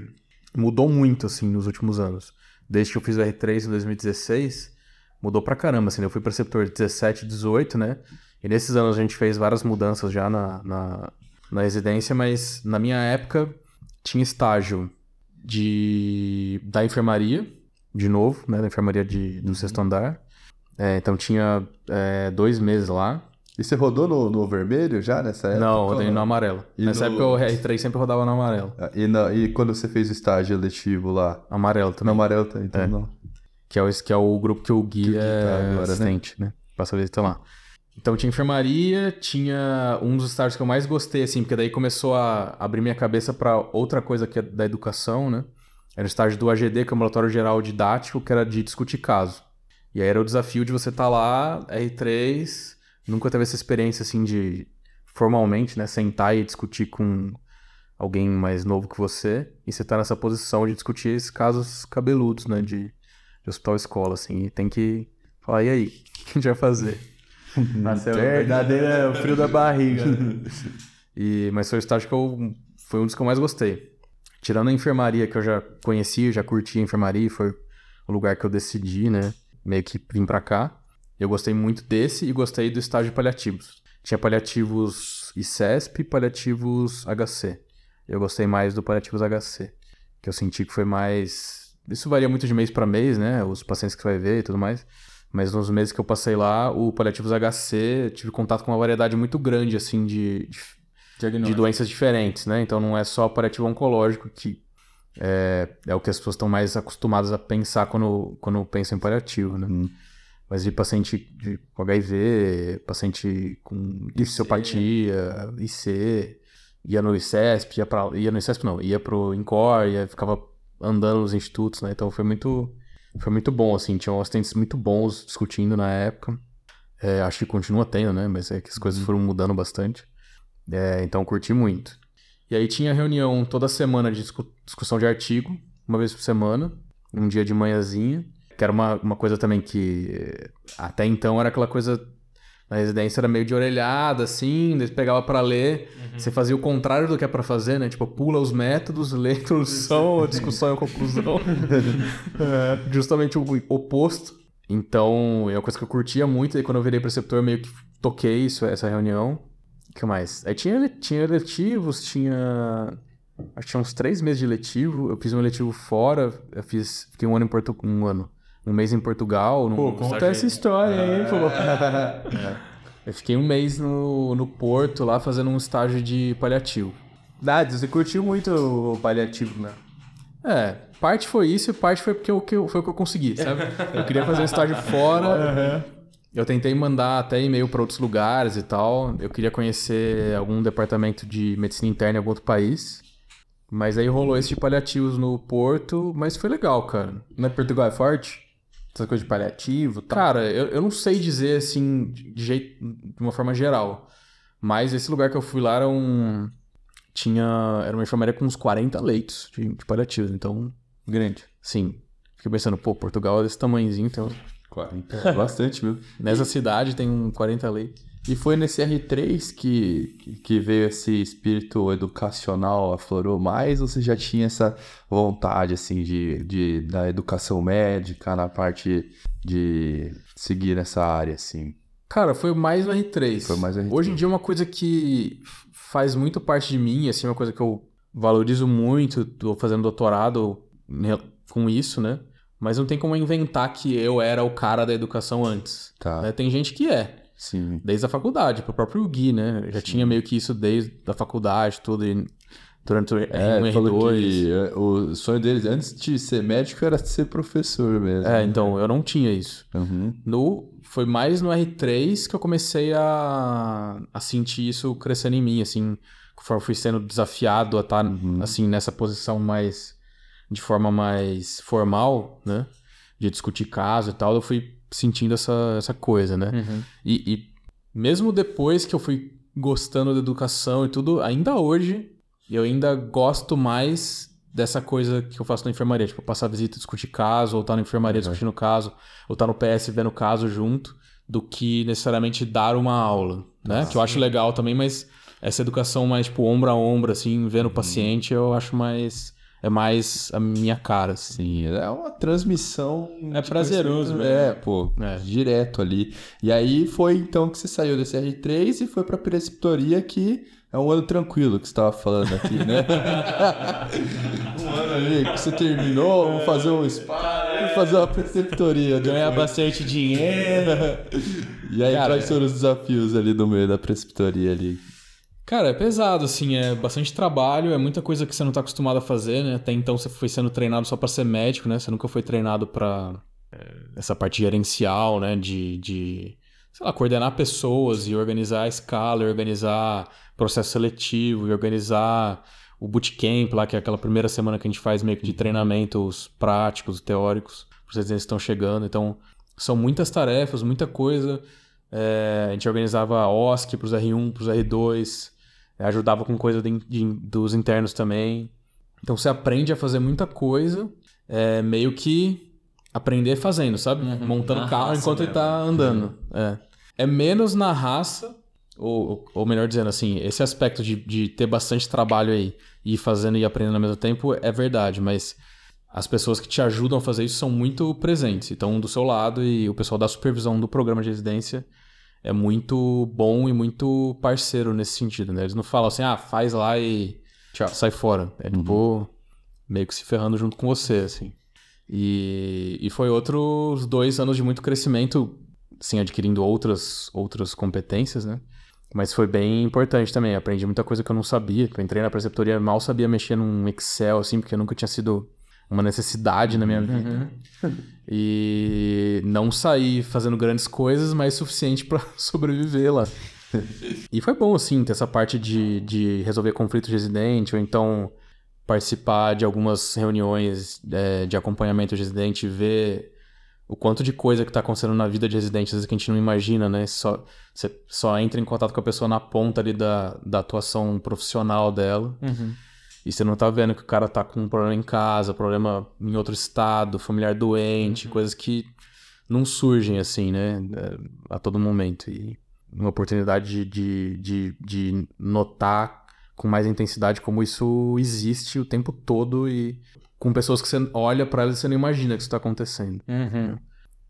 mudou muito, assim, nos últimos anos. Desde que eu fiz o R3 em 2016, mudou pra caramba, assim. Eu fui preceptor 17 18, né? E nesses anos a gente fez várias mudanças já na, na, na residência, mas na minha época tinha estágio de da enfermaria, de novo, né? Da enfermaria de, do sexto andar. É, então tinha é, dois meses lá. E você rodou no, no vermelho já nessa época? não, rodei no amarelo. E Nessa no- época o R3 sempre rodava no amarelo. Ah, E, na- e quando você fez o estágio eletivo lá? Amarelo No também. amarelo também, então É. não. Que é, o, que é o grupo que o Gui, Que o Gui é tá agora, né? assistente, né? Passa a visita lá. Então tinha enfermaria, tinha um dos estágios que eu mais gostei, assim, porque daí começou a abrir minha cabeça pra outra coisa que é da educação, né? Era o estágio do AGD, que é o Ambulatório Geral Didático, que era de discutir caso. E aí era o desafio de você estar lá, R3, nunca teve essa experiência, assim, de formalmente, né? Sentar e discutir com alguém mais novo que você, e você tá nessa posição de discutir esses casos cabeludos, né? De, de hospital escola, assim, e tem que falar, e aí, <laughs> o que a gente vai fazer? <laughs> Nossa, é o verdadeiro é o frio da barriga. <laughs> E, mas foi o estágio que eu. Foi um dos que eu mais gostei. Tirando a enfermaria, que eu já conhecia, já curti a enfermaria, foi o lugar que eu decidi, né? Meio que vim pra cá. Eu gostei muito desse e gostei do estágio de paliativos. Tinha paliativos ICESP e paliativos HC. Eu gostei mais do paliativos HC. Que eu senti que foi mais. Isso varia muito de mês pra mês, né? Os pacientes que você vai ver e tudo mais. Mas nos meses que eu passei lá, o paliativos HC, eu tive contato com uma variedade muito grande, assim, de, de de doenças diferentes, né? Então não é só paliativo oncológico que é, é o que as pessoas estão mais acostumadas a pensar quando, quando pensam em paliativo, né? Mas de paciente de, com HIV, paciente com disciopatia, IC, ia no ICESP, ia, pra, ia no ICESP não, ia pro INCOR, ia, ficava andando nos institutos, né? Então foi muito, foi muito bom, assim, tinham assistentes muito bons discutindo na época. É, acho que continua tendo, né? Mas é que as coisas foram mudando bastante. É, então curti muito. E aí tinha reunião toda semana de discu- discussão de artigo, uma vez por semana, um dia de manhãzinha, que era uma, uma coisa também que eh, até então era aquela coisa na residência era meio de orelhada, assim, daí você pegava pra ler, você fazia o contrário do que é pra fazer, né? Tipo, pula os métodos, lê a introdução, <laughs> a discussão e a conclusão. <laughs> É, justamente o oposto. Então, é uma coisa que eu curtia muito, e quando eu virei preceptor, eu meio que toquei isso, essa reunião. O que mais? Aí tinha, tinha letivos, tinha. Acho que tinha uns três meses de letivo. Eu fiz um letivo fora, eu fiz. Fiquei um ano em Portugal. Um ano. Um mês em Portugal. num Pô, conta essa história aí, pô. <laughs> Eu fiquei um mês no, no Porto lá fazendo um estágio de paliativo. Dades, você curtiu muito o paliativo, né? É, parte foi isso e parte foi porque eu, que eu- foi o que eu consegui, sabe? <laughs> Eu queria fazer um estágio fora. Eu tentei mandar até e-mail para outros lugares e tal. Eu queria conhecer algum departamento de medicina interna em algum outro país. Mas aí rolou esse de paliativos no Porto, mas foi legal, cara. Mas Portugal é forte? Essa coisa de paliativo tal. Cara, eu, eu não sei dizer assim de de jeito, de uma forma geral. Mas esse lugar que eu fui lá era um. Tinha. Era uma enfermaria com uns 40 leitos de, de paliativos, então. Grande. Sim. Fiquei pensando, pô, Portugal é desse tamanhozinho, então. 40. Bastante, viu? Nessa cidade tem um 40 leitos. E foi nesse R3 que, que- que veio esse espírito educacional, aflorou mais? Ou você já tinha essa vontade, assim, de, de da educação médica, na parte de seguir nessa área, assim? Cara, foi mais no R3. Foi mais no R3. Hoje em dia é uma coisa que faz muito parte de mim, assim, uma coisa que eu valorizo muito. Tô fazendo doutorado com isso, né? Mas não tem como inventar que eu era o cara da educação antes. Tá. né? Tem gente que é, Sim. desde a faculdade, pro próprio Gui, né? Já tinha meio que isso desde a faculdade, tudo, e durante o É, R1, falou R2. que é, o sonho dele antes de ser médico era ser professor mesmo. É, então, eu não tinha isso. Uhum. No, foi mais no R3 que eu comecei a, a sentir isso crescendo em mim, assim, conforme eu fui sendo desafiado a estar, assim, nessa posição mais, de forma mais formal, né, de discutir caso e tal, eu fui sentindo essa, essa coisa, né, e, e mesmo depois que eu fui gostando da educação e tudo, ainda hoje, eu ainda gosto mais dessa coisa que eu faço na enfermaria, tipo, passar visita, discutir caso, ou estar na enfermaria discutindo caso, ou estar no PS vendo caso junto, do que necessariamente dar uma aula, né? que eu acho legal também, mas essa educação mais, tipo, ombro a ombro, assim, vendo o paciente, eu acho mais... É mais a minha cara, assim. Sim, é uma transmissão. É prazeroso, né? É, pô, É. direto ali. E aí foi então que você saiu desse R3 e foi pra preceptoria, que é um ano tranquilo que você tava falando aqui, né? <laughs> um ano ali que você terminou, vamos fazer um spa, vamos fazer uma preceptoria. Ganhar bastante dinheiro. <laughs> E aí, Cara, quais foram os desafios ali no meio da preceptoria ali? Cara, é pesado, assim, é bastante trabalho, é muita coisa que você não tá acostumado a fazer, né? Até então você foi sendo treinado só pra ser médico, né? Você nunca foi treinado pra é, essa parte gerencial, né? De, de, sei lá, coordenar pessoas e organizar a escala, organizar processo seletivo, e organizar o bootcamp lá, que é aquela primeira semana que a gente faz meio que de treinamentos práticos, teóricos, para vocês estão chegando. Então, são muitas tarefas, muita coisa. É, a gente organizava OSC para os R1, para os R2, é, ajudava com coisa de- de- dos internos também. Então você aprende a fazer muita coisa, é, meio que aprender fazendo, sabe? Montando Na carro enquanto ele mesmo. tá andando. É. é menos na raça, ou, ou melhor dizendo assim, esse aspecto de, de ter bastante trabalho aí e fazendo e aprendendo ao mesmo tempo é verdade, mas as pessoas que te ajudam a fazer isso são muito presentes. Então, do seu lado e o pessoal da supervisão do programa de residência é muito bom e muito parceiro nesse sentido, né? Eles não falam assim, ah, faz lá e tchau, sai fora. É tipo, meio que se ferrando junto com você, assim. E, e foi outros dois anos de muito crescimento, assim, adquirindo outras, outras competências, né? Mas foi bem importante também. Aprendi muita coisa que eu não sabia. Eu entrei na preceptoria, mal sabia mexer num Excel, assim, porque nunca tinha sido uma necessidade na minha vida. E não saí fazendo grandes coisas, mas suficiente pra <laughs> sobreviver lá. e foi bom, assim, ter essa parte de, de resolver conflito de residente, ou então participar de algumas reuniões é, de acompanhamento de residente ver o quanto de coisa que tá acontecendo na vida de residente, às vezes que a gente não imagina, né? Só, você só entra em contato com a pessoa na ponta ali da, da atuação profissional dela. E você não tá vendo que o cara tá com um problema em casa, problema em outro estado, familiar doente, coisas que não surgem assim, né? é, A todo momento. E uma oportunidade de, de, de, notar com mais intensidade como isso existe o tempo todo e com pessoas que você olha pra elas e você não imagina que isso tá acontecendo.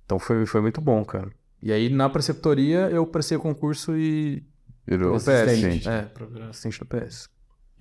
Então foi, foi muito bom, cara. E aí na preceptoria eu prestei o concurso e. Virou Assistente. É, assistente da PS.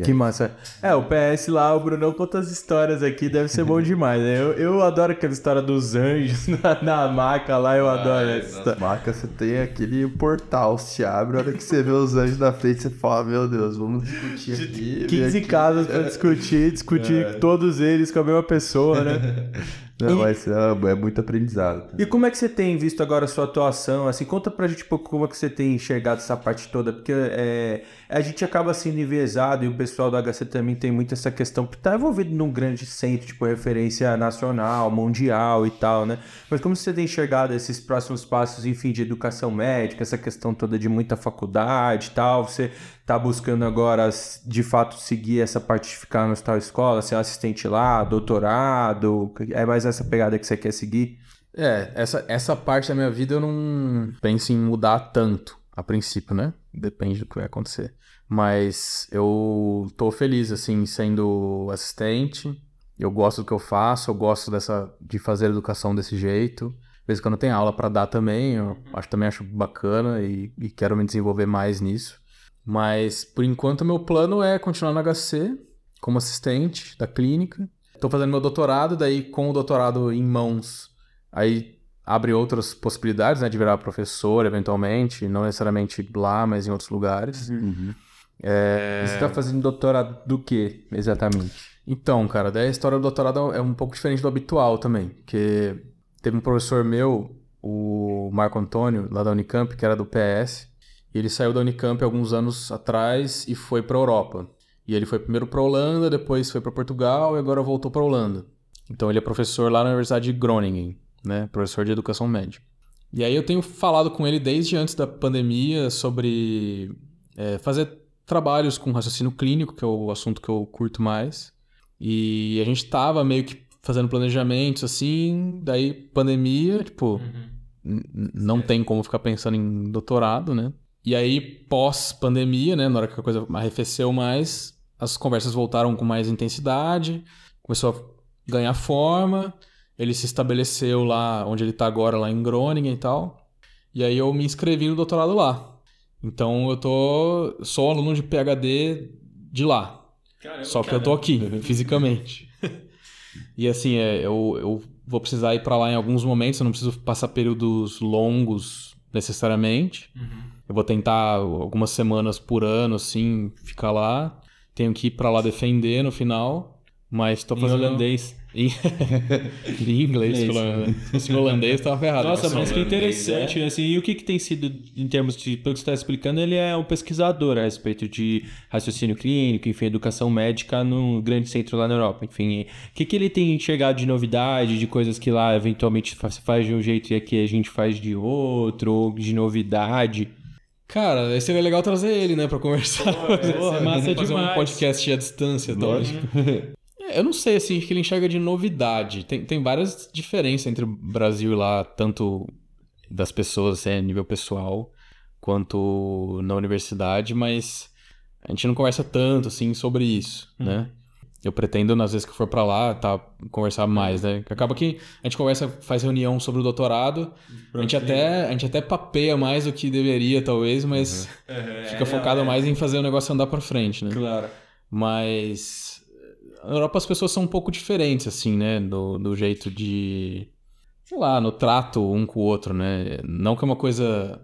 Que massa. É, o PS lá, o Brunão conta as histórias aqui, deve ser bom demais, né? Eu, eu adoro aquela história dos anjos <laughs> na, na maca lá, eu adoro essa história. Marca, você tem aquele portal, se abre, a hora que você vê os anjos na frente, você fala, meu Deus, vamos discutir aqui. ver 15 aqui." casas pra discutir, discutir todos eles com a mesma pessoa, né? <laughs> Não, mas é, é muito aprendizado. E como é que você tem visto agora a sua atuação? Assim, conta pra gente um pouco como é que você tem enxergado essa parte toda, porque é, a gente acaba sendo enviesado e o pessoal do HC também tem muito essa questão, porque tá envolvido num grande centro, tipo, referência nacional, mundial e tal, né? Mas como você tem enxergado esses próximos passos, enfim, de educação médica, essa questão toda de muita faculdade e tal, você tá buscando agora, de fato, seguir essa parte de ficar na tal escola, ser assistente lá, doutorado, é mais essa pegada que você quer seguir? É, essa, essa parte da minha vida eu não penso em mudar tanto, a princípio, né? Depende do que vai acontecer. Mas eu tô feliz, assim, sendo assistente. Eu gosto do que eu faço, eu gosto dessa, de fazer educação desse jeito. Às vezes quando tem aula para dar também, eu acho, também acho bacana e, e quero me desenvolver mais nisso. Mas, por enquanto, meu plano é continuar no HC como assistente da clínica. tô fazendo meu doutorado, daí com o doutorado em mãos, aí abre outras possibilidades, né, de virar professor eventualmente, não necessariamente lá, mas em outros lugares. Uhum. É... E Você tá fazendo doutorado do que, exatamente? Então, cara, daí a história do doutorado é um pouco diferente do habitual também, porque teve um professor meu, o Marco Antônio, lá da Unicamp, que era do PS, e ele saiu da Unicamp alguns anos atrás e foi para Europa. E ele foi primeiro para Holanda, depois foi para Portugal e agora voltou para Holanda. Então ele é professor lá na Universidade de Groningen, né, professor de educação média. E aí eu tenho falado com ele desde antes da pandemia sobre é, fazer trabalhos com raciocínio clínico, que é o assunto que eu curto mais. E a gente tava meio que fazendo planejamentos assim, daí pandemia, tipo, n- não tem como ficar pensando em doutorado, né? E aí, pós-pandemia, né, na hora que a coisa arrefeceu mais, as conversas voltaram com mais intensidade, começou a ganhar forma, ele se estabeleceu lá onde ele tá agora, lá em Groningen e tal. E aí eu me inscrevi no doutorado lá. Então eu tô. sou aluno de PhD de lá. Só que eu tô aqui, <laughs> fisicamente. <laughs> e assim, é, eu, eu vou precisar ir pra lá em alguns momentos, eu não preciso passar períodos longos necessariamente. Eu vou tentar algumas semanas por ano, assim, ficar lá. Tenho que ir pra lá defender no final. Mas tô Em fazendo. holandês. Em, <laughs> em inglês, Inglês. pelo menos. Se fosse em holandês, tava ferrado. Nossa, mas que interessante, assim, e o que, que tem sido, em termos de, pelo que você está explicando, ele é um pesquisador a respeito de raciocínio clínico, enfim, educação médica num grande centro lá na Europa, enfim, o que, que ele tem enxergado de novidade, de coisas que lá eventualmente se faz de um jeito e aqui a gente faz de outro, ou de novidade? Cara, seria legal trazer ele, né, pra conversar. ser massa fazer um demais. podcast à distância, talvez. É, Eu não sei, assim, o que ele enxerga de novidade. Tem, tem várias diferenças entre o Brasil e lá, tanto das pessoas, assim, a nível pessoal, quanto na universidade, mas a gente não conversa tanto, assim, sobre isso, né? Eu pretendo, nas vezes que eu for pra lá, tá, conversar mais, né? Acaba que a gente conversa, faz reunião sobre o doutorado, a gente, até, a gente até papeia mais do que deveria, talvez, mas fica focado mais em fazer o negócio andar pra frente, né? Claro. Mas na Europa as pessoas são um pouco diferentes, assim, né? Do, do jeito de. Sei lá, no trato um com o outro, né? Não que é uma coisa.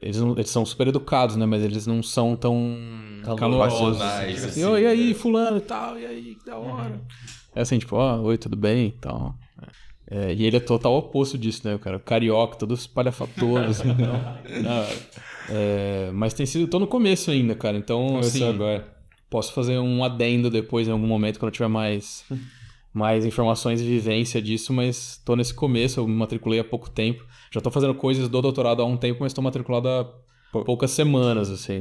Eles, não- eles são super educados, né? Mas eles não são tão calorosos. Passionais, assim. assim, "Oi, e aí, fulano e tal, e aí, que da hora. É assim, tipo, ó, oi, tudo bem e tal. É, e ele é total oposto disso, né? O cara carioca, todo espalhafatoso, assim, <laughs> então. Não, é, mas tem sido. tô no começo ainda, cara. Então, assim, agora. Posso fazer um adendo depois, em algum momento, quando eu tiver mais, mais informações e vivência disso, mas tô nesse começo, eu me matriculei há pouco tempo. Já tô fazendo coisas do doutorado há um tempo, mas tô matriculado há poucas semanas, assim.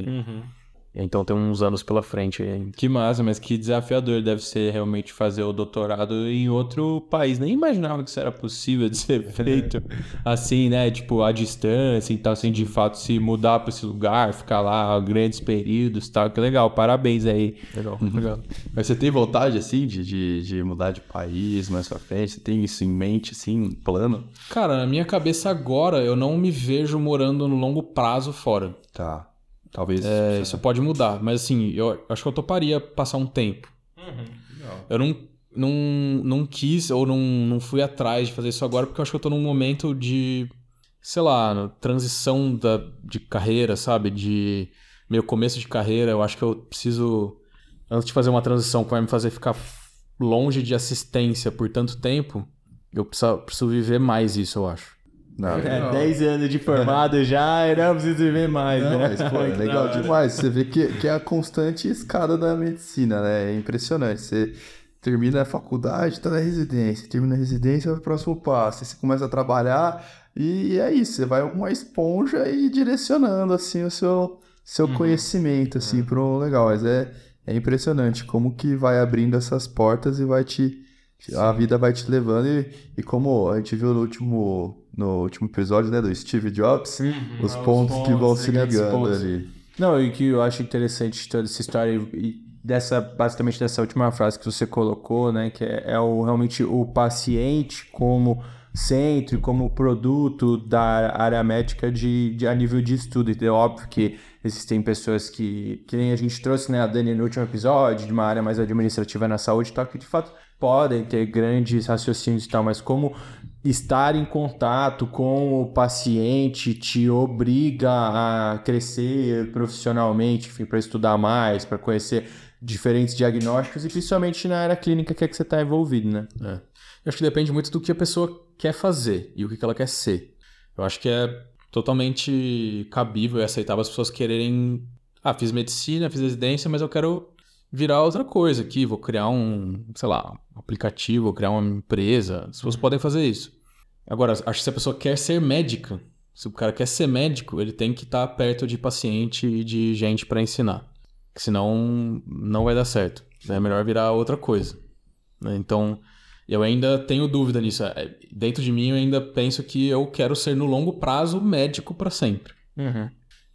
Então tem uns anos pela frente aí ainda. Que massa, mas que desafiador deve ser realmente fazer o doutorado em outro país. Nem imaginava que isso era possível de ser <laughs> feito assim, né? Tipo, à distância e tal, sem de fato se mudar para esse lugar, ficar lá grandes períodos e tal. Que legal, parabéns aí. Legal, <laughs> legal. Mas você tem vontade, assim, de, de, de mudar de país mais pra frente? Você tem isso em mente, assim, um plano? Cara, na minha cabeça agora, eu não me vejo morando no longo prazo fora. Tá. Talvez. É, isso pode mudar, mas assim, eu acho que eu toparia passar um tempo. Eu não, não, não quis ou não, não fui atrás de fazer isso agora porque eu acho que eu tô num momento de, sei lá, transição da, de carreira, sabe? De meu começo de carreira. Eu acho que eu preciso, antes de fazer uma transição que vai me fazer ficar longe de assistência por tanto tempo, eu preciso, preciso viver mais isso, eu acho. Não, É, 10 anos de formado já, eu não preciso ver mais, Não, né? mas, pô, é legal <laughs> demais. Você vê que, que é a constante escada da medicina, né? É impressionante. Você termina a faculdade, tá na residência. Termina a residência, vai pro próximo passo. Aí você começa a trabalhar e é isso. Você vai com uma esponja e direcionando, assim, o seu, seu conhecimento, assim, pro legal. Mas é, é impressionante como que vai abrindo essas portas e vai te... A vida vai te levando e, e como a gente viu no último, no último episódio, né, do Steve Jobs, os pontos que vão se grandes ligando pontos. ali. Não, e que eu acho interessante toda essa história e dessa, basicamente dessa última frase que você colocou, né, que é, é o, realmente o paciente como centro e como produto da área médica de, de, a nível de estudo. Então, é óbvio que existem pessoas que, que nem a gente trouxe, né, a Dani no último episódio, de uma área mais administrativa na saúde, tal, que de fato podem ter grandes raciocínios e tal, mas como estar em contato com o paciente te obriga a crescer profissionalmente, enfim, para estudar mais, para conhecer diferentes diagnósticos e principalmente na área clínica que é que você está envolvido, né? É. Eu acho que depende muito do que a pessoa quer fazer e o que ela quer ser. Eu acho que é totalmente cabível e aceitável as pessoas quererem. Ah, fiz medicina, fiz residência, mas eu quero virar outra coisa aqui. Vou criar um, sei lá, um aplicativo, vou criar uma empresa. As pessoas podem fazer isso. Agora, acho que se a pessoa quer ser médica, se o cara quer ser médico, ele tem que estar perto de paciente e de gente para ensinar. Senão, não vai dar certo. É melhor virar outra coisa. né? Então, eu ainda tenho dúvida nisso. É, Dentro de mim, eu ainda penso que eu quero ser no longo prazo médico para sempre.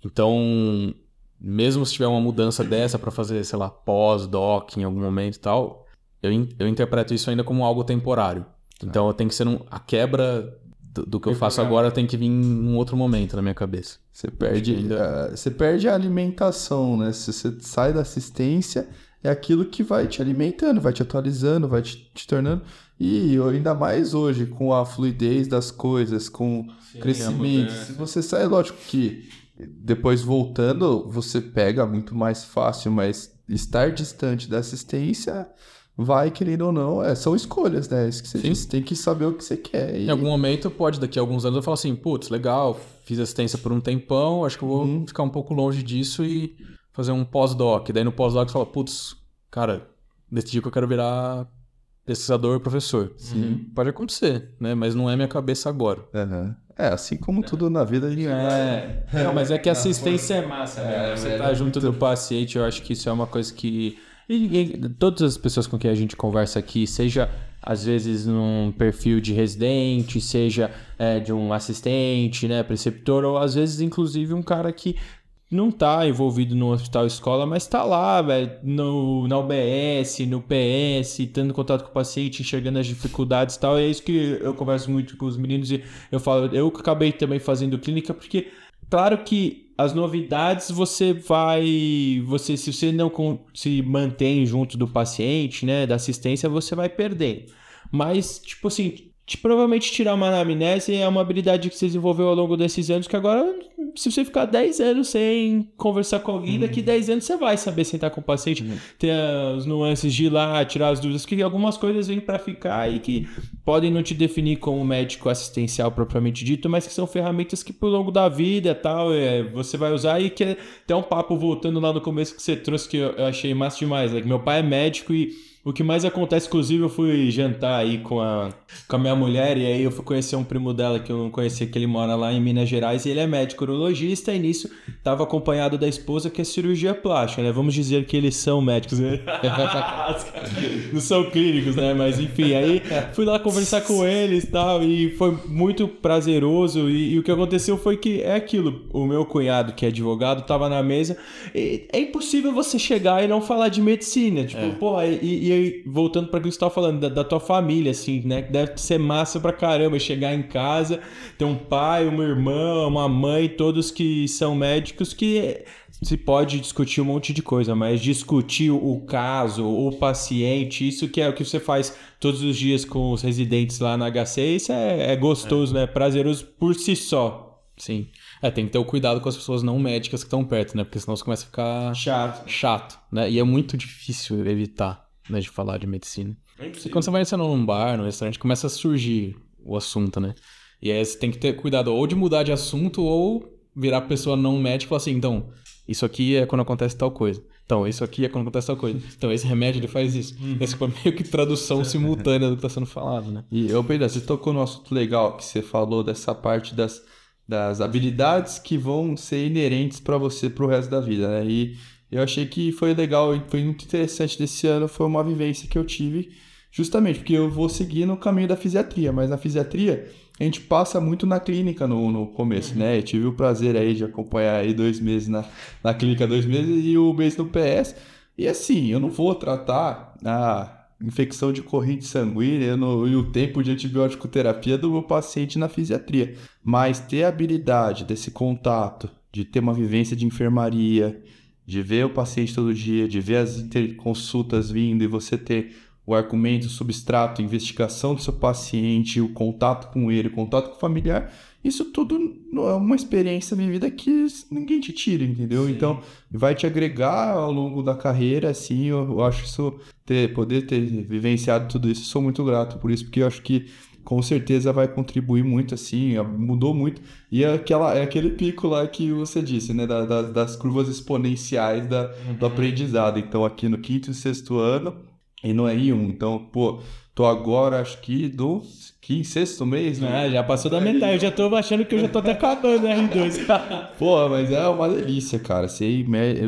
Então, mesmo se tiver uma mudança dessa para fazer, sei lá, pós-doc em algum momento e tal, eu, in- eu interpreto isso ainda como algo temporário. Então, eu tenho que ser um, a quebra do, do que eu faço agora tem que vir em um outro momento na minha cabeça. Você perde, ainda- eh, você perde a alimentação, né? Se você sai da assistência, é aquilo que vai te alimentando, vai te atualizando, vai te, te tornando. E ainda mais hoje, com a fluidez das coisas, com o crescimento. Se você sai, lógico que depois voltando, você pega muito mais fácil, mas estar distante da assistência vai, querendo ou não, é, são escolhas, né? Isso que você tem que saber o que você quer. E... Em algum momento, pode, daqui a alguns anos, eu falar assim, putz, legal, fiz assistência por um tempão, acho que eu vou ficar um pouco longe disso e fazer um pós-doc. Daí no pós-doc você fala, putz, cara, decidi que eu quero virar pesquisador professor. Sim. Pode acontecer, né? Mas não é minha cabeça agora. Aham. É, assim como tudo na vida, a gente É, não, mas é que <laughs> assistência é massa, né? Você tá junto do paciente, eu acho que isso é uma coisa que. e- e todas as pessoas com quem a gente conversa aqui, seja às vezes num perfil de residente, seja é, de um assistente, né, preceptor, ou às vezes, inclusive, um cara que não tá envolvido no hospital escola, mas tá lá, velho, no, na UBS, no PS, tendo contato com o paciente, enxergando as dificuldades e tal. E é isso que eu converso muito com os meninos e eu falo, eu acabei também fazendo clínica, porque claro que as novidades você vai. Você, se você não se mantém junto do paciente, né? Da assistência, você vai perdendo. Mas, tipo assim, te- provavelmente tirar uma anamnese é uma habilidade que você desenvolveu ao longo desses anos, que agora, se você ficar 10 anos sem conversar com alguém, daqui 10 anos você vai saber sentar com o paciente, ter as nuances de ir lá, tirar as dúvidas, que algumas coisas vêm pra ficar e que podem não te definir como médico assistencial propriamente dito, mas que são ferramentas que, por longo da vida tal, é, você vai usar e que é até um papo voltando lá no começo que você trouxe que eu, eu achei massa demais. Né? Que meu pai é médico e o que mais acontece, inclusive, eu fui jantar aí com a, com a minha mulher e aí eu fui conhecer um primo dela que eu não conhecia, que ele mora lá em Minas Gerais e ele é médico urologista e nisso tava acompanhado da esposa que é cirurgia plástica, né? Vamos dizer que eles são médicos, né? <laughs> não são clínicos, né? Mas enfim, aí fui lá conversar com eles e tal e foi muito prazeroso e, e o que aconteceu foi que é aquilo, o meu cunhado que é advogado tava na mesa e é impossível você chegar e não falar de medicina, tipo, pô, e, e aí, voltando para aquilo que você tava falando, da, da tua família, assim, né? Que deve ser massa pra caramba chegar em casa, ter um pai, uma irmã, uma mãe, todos que são médicos, que se pode discutir um monte de coisa, mas discutir o caso, o paciente, isso que é o que você faz todos os dias com os residentes lá na HC, isso é, é gostoso, né? Prazeroso por si só. Sim. É, tem que ter o cuidado com as pessoas não médicas que estão perto, né? Porque senão você começa a ficar Chato. chato, né? E é muito difícil evitar, né, de falar de medicina. E quando você vai entrar num bar, num restaurante, começa a surgir o assunto, né? E aí você tem que ter cuidado ou de mudar de assunto ou virar pessoa não médica e falar assim, então, isso aqui é quando acontece tal coisa. Então, isso aqui é quando acontece tal coisa. Então, esse remédio ele faz isso. Esse foi meio que tradução simultânea do que está sendo falado, né? E, ô Pedro, você tocou no assunto legal que você falou dessa parte das, das habilidades que vão ser inerentes para você pro resto da vida, né? E eu achei que foi legal foi muito interessante desse ano, foi uma vivência que eu tive, justamente porque eu vou seguir no caminho da fisiatria, mas na fisiatria a gente passa muito na clínica no, no começo, né? Eu tive o prazer aí de acompanhar aí dois meses na, na clínica, dois meses e o mês no PS. E assim, eu não vou tratar a infecção de corrente sanguínea no, e o tempo de antibiótico terapia do meu paciente na fisiatria. Mas ter a habilidade desse contato, de ter uma vivência de enfermaria, de ver o paciente todo dia, de ver as interconsultas vindo e você ter o argumento, o substrato, a investigação do seu paciente, o contato com ele, o contato com o familiar, isso tudo é uma experiência vivida que ninguém te tira, entendeu? Sim. Então, vai te agregar ao longo da carreira, assim, eu, eu acho isso, ter, poder ter vivenciado tudo isso, sou muito grato por isso, porque eu acho que com certeza vai contribuir muito, assim, mudou muito. E é, aquela, é aquele pico lá que você disse, né, da, da, das curvas exponenciais da, uhum. do aprendizado. Então, aqui no quinto e sexto ano, e não é I1. Então, pô, tô agora, acho que do quinto, sexto mês, né? É, já passou da metade. Eu já tô achando que eu já tô até acabando né, R2. <laughs> pô, mas é uma delícia, cara. Você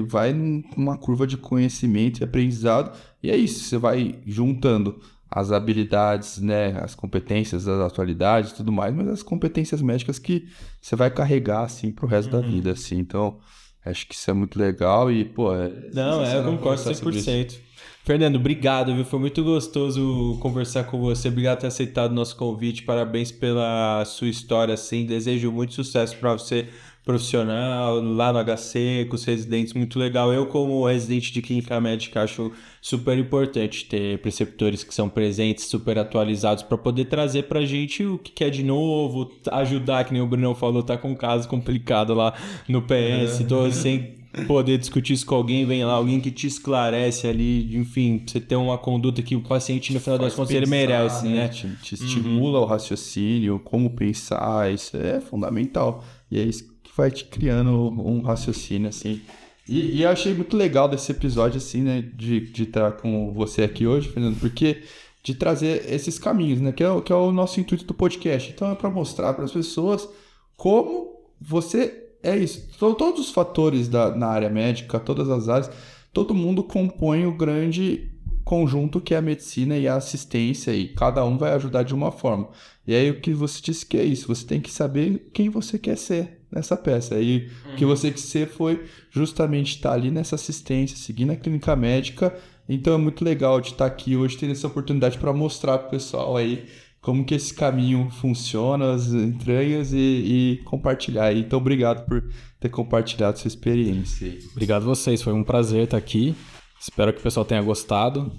vai numa curva de conhecimento e aprendizado. E é isso, você vai juntando as habilidades, né, as competências das atualidades tudo mais, mas as competências médicas que você vai carregar, assim, pro resto uhum. da vida, assim. Então, acho que isso é muito legal e, pô... É Não, é, eu concordo 100%. Fernando, obrigado, viu? Foi muito gostoso conversar com você. Obrigado por ter aceitado o nosso convite. Parabéns pela sua história, assim. Desejo muito sucesso para você profissional lá no HC, com os residentes, muito legal. Eu, como residente de clínica médica, acho super importante ter preceptores que são presentes, super atualizados, para poder trazer para gente o que é de novo, ajudar, que nem o Brunão falou, tá com um caso complicado lá no PS, é. tô sem poder discutir isso com alguém, vem lá, alguém que te esclarece ali, enfim, você ter uma conduta que o paciente, no final das contas, ele merece, né? né? Te, te uhum. estimula o raciocínio, como pensar, isso é fundamental. E é isso vai te criando um raciocínio, assim. E, e eu achei muito legal desse episódio, assim, né, de, de estar com você aqui hoje, Fernando, porque de trazer esses caminhos, né, que é, que é o nosso intuito do podcast. Então é para mostrar para as pessoas como você é isso. Então, todos os fatores da, na área médica, todas as áreas, todo mundo compõe o grande conjunto que é a medicina e a assistência e cada um vai ajudar de uma forma. E aí o que você disse que é isso, você tem que saber quem você quer ser nessa peça. E uhum. o que você quis ser foi justamente estar ali nessa assistência, seguindo a clínica médica. Então é muito legal de estar aqui hoje tendo essa oportunidade para mostrar para o pessoal aí como que esse caminho funciona, as entranhas e, e compartilhar. Então obrigado por ter compartilhado sua experiência. Obrigado a vocês, foi um prazer estar aqui. Espero que o pessoal tenha gostado.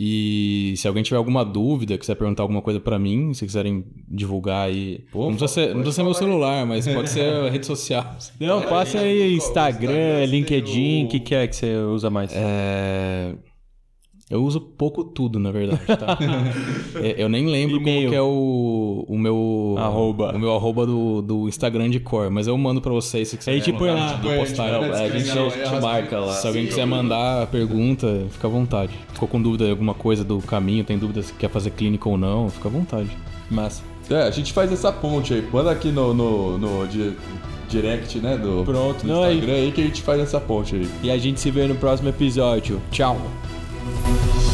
E se alguém tiver alguma dúvida, quiser perguntar alguma coisa para mim, se quiserem divulgar aí. Pô, não precisa ser, não precisa ser meu celular, mas pode ser a rede social. Não, passa aí Instagram, LinkedIn, o que, que é que você usa mais? É. Eu uso pouco tudo, na verdade, tá? <laughs> É, eu nem lembro como que é o, o meu arroba, o meu arroba do, do Instagram de cor, mas eu mando pra vocês se quiser. Aí tipo, lá, do postar. Não, a gente te marca lá. Se alguém quiser mandar a pergunta, fica à vontade. Ficou com dúvida de alguma coisa do caminho, tem dúvida se quer fazer clínica ou não, fica à vontade. Mas é, a gente faz essa ponte aí. Manda aqui no, no, no direct, né, do, Pronto, do Instagram aí. aí que a gente faz essa ponte aí. E a gente se vê no próximo episódio. Tchau. Thank you.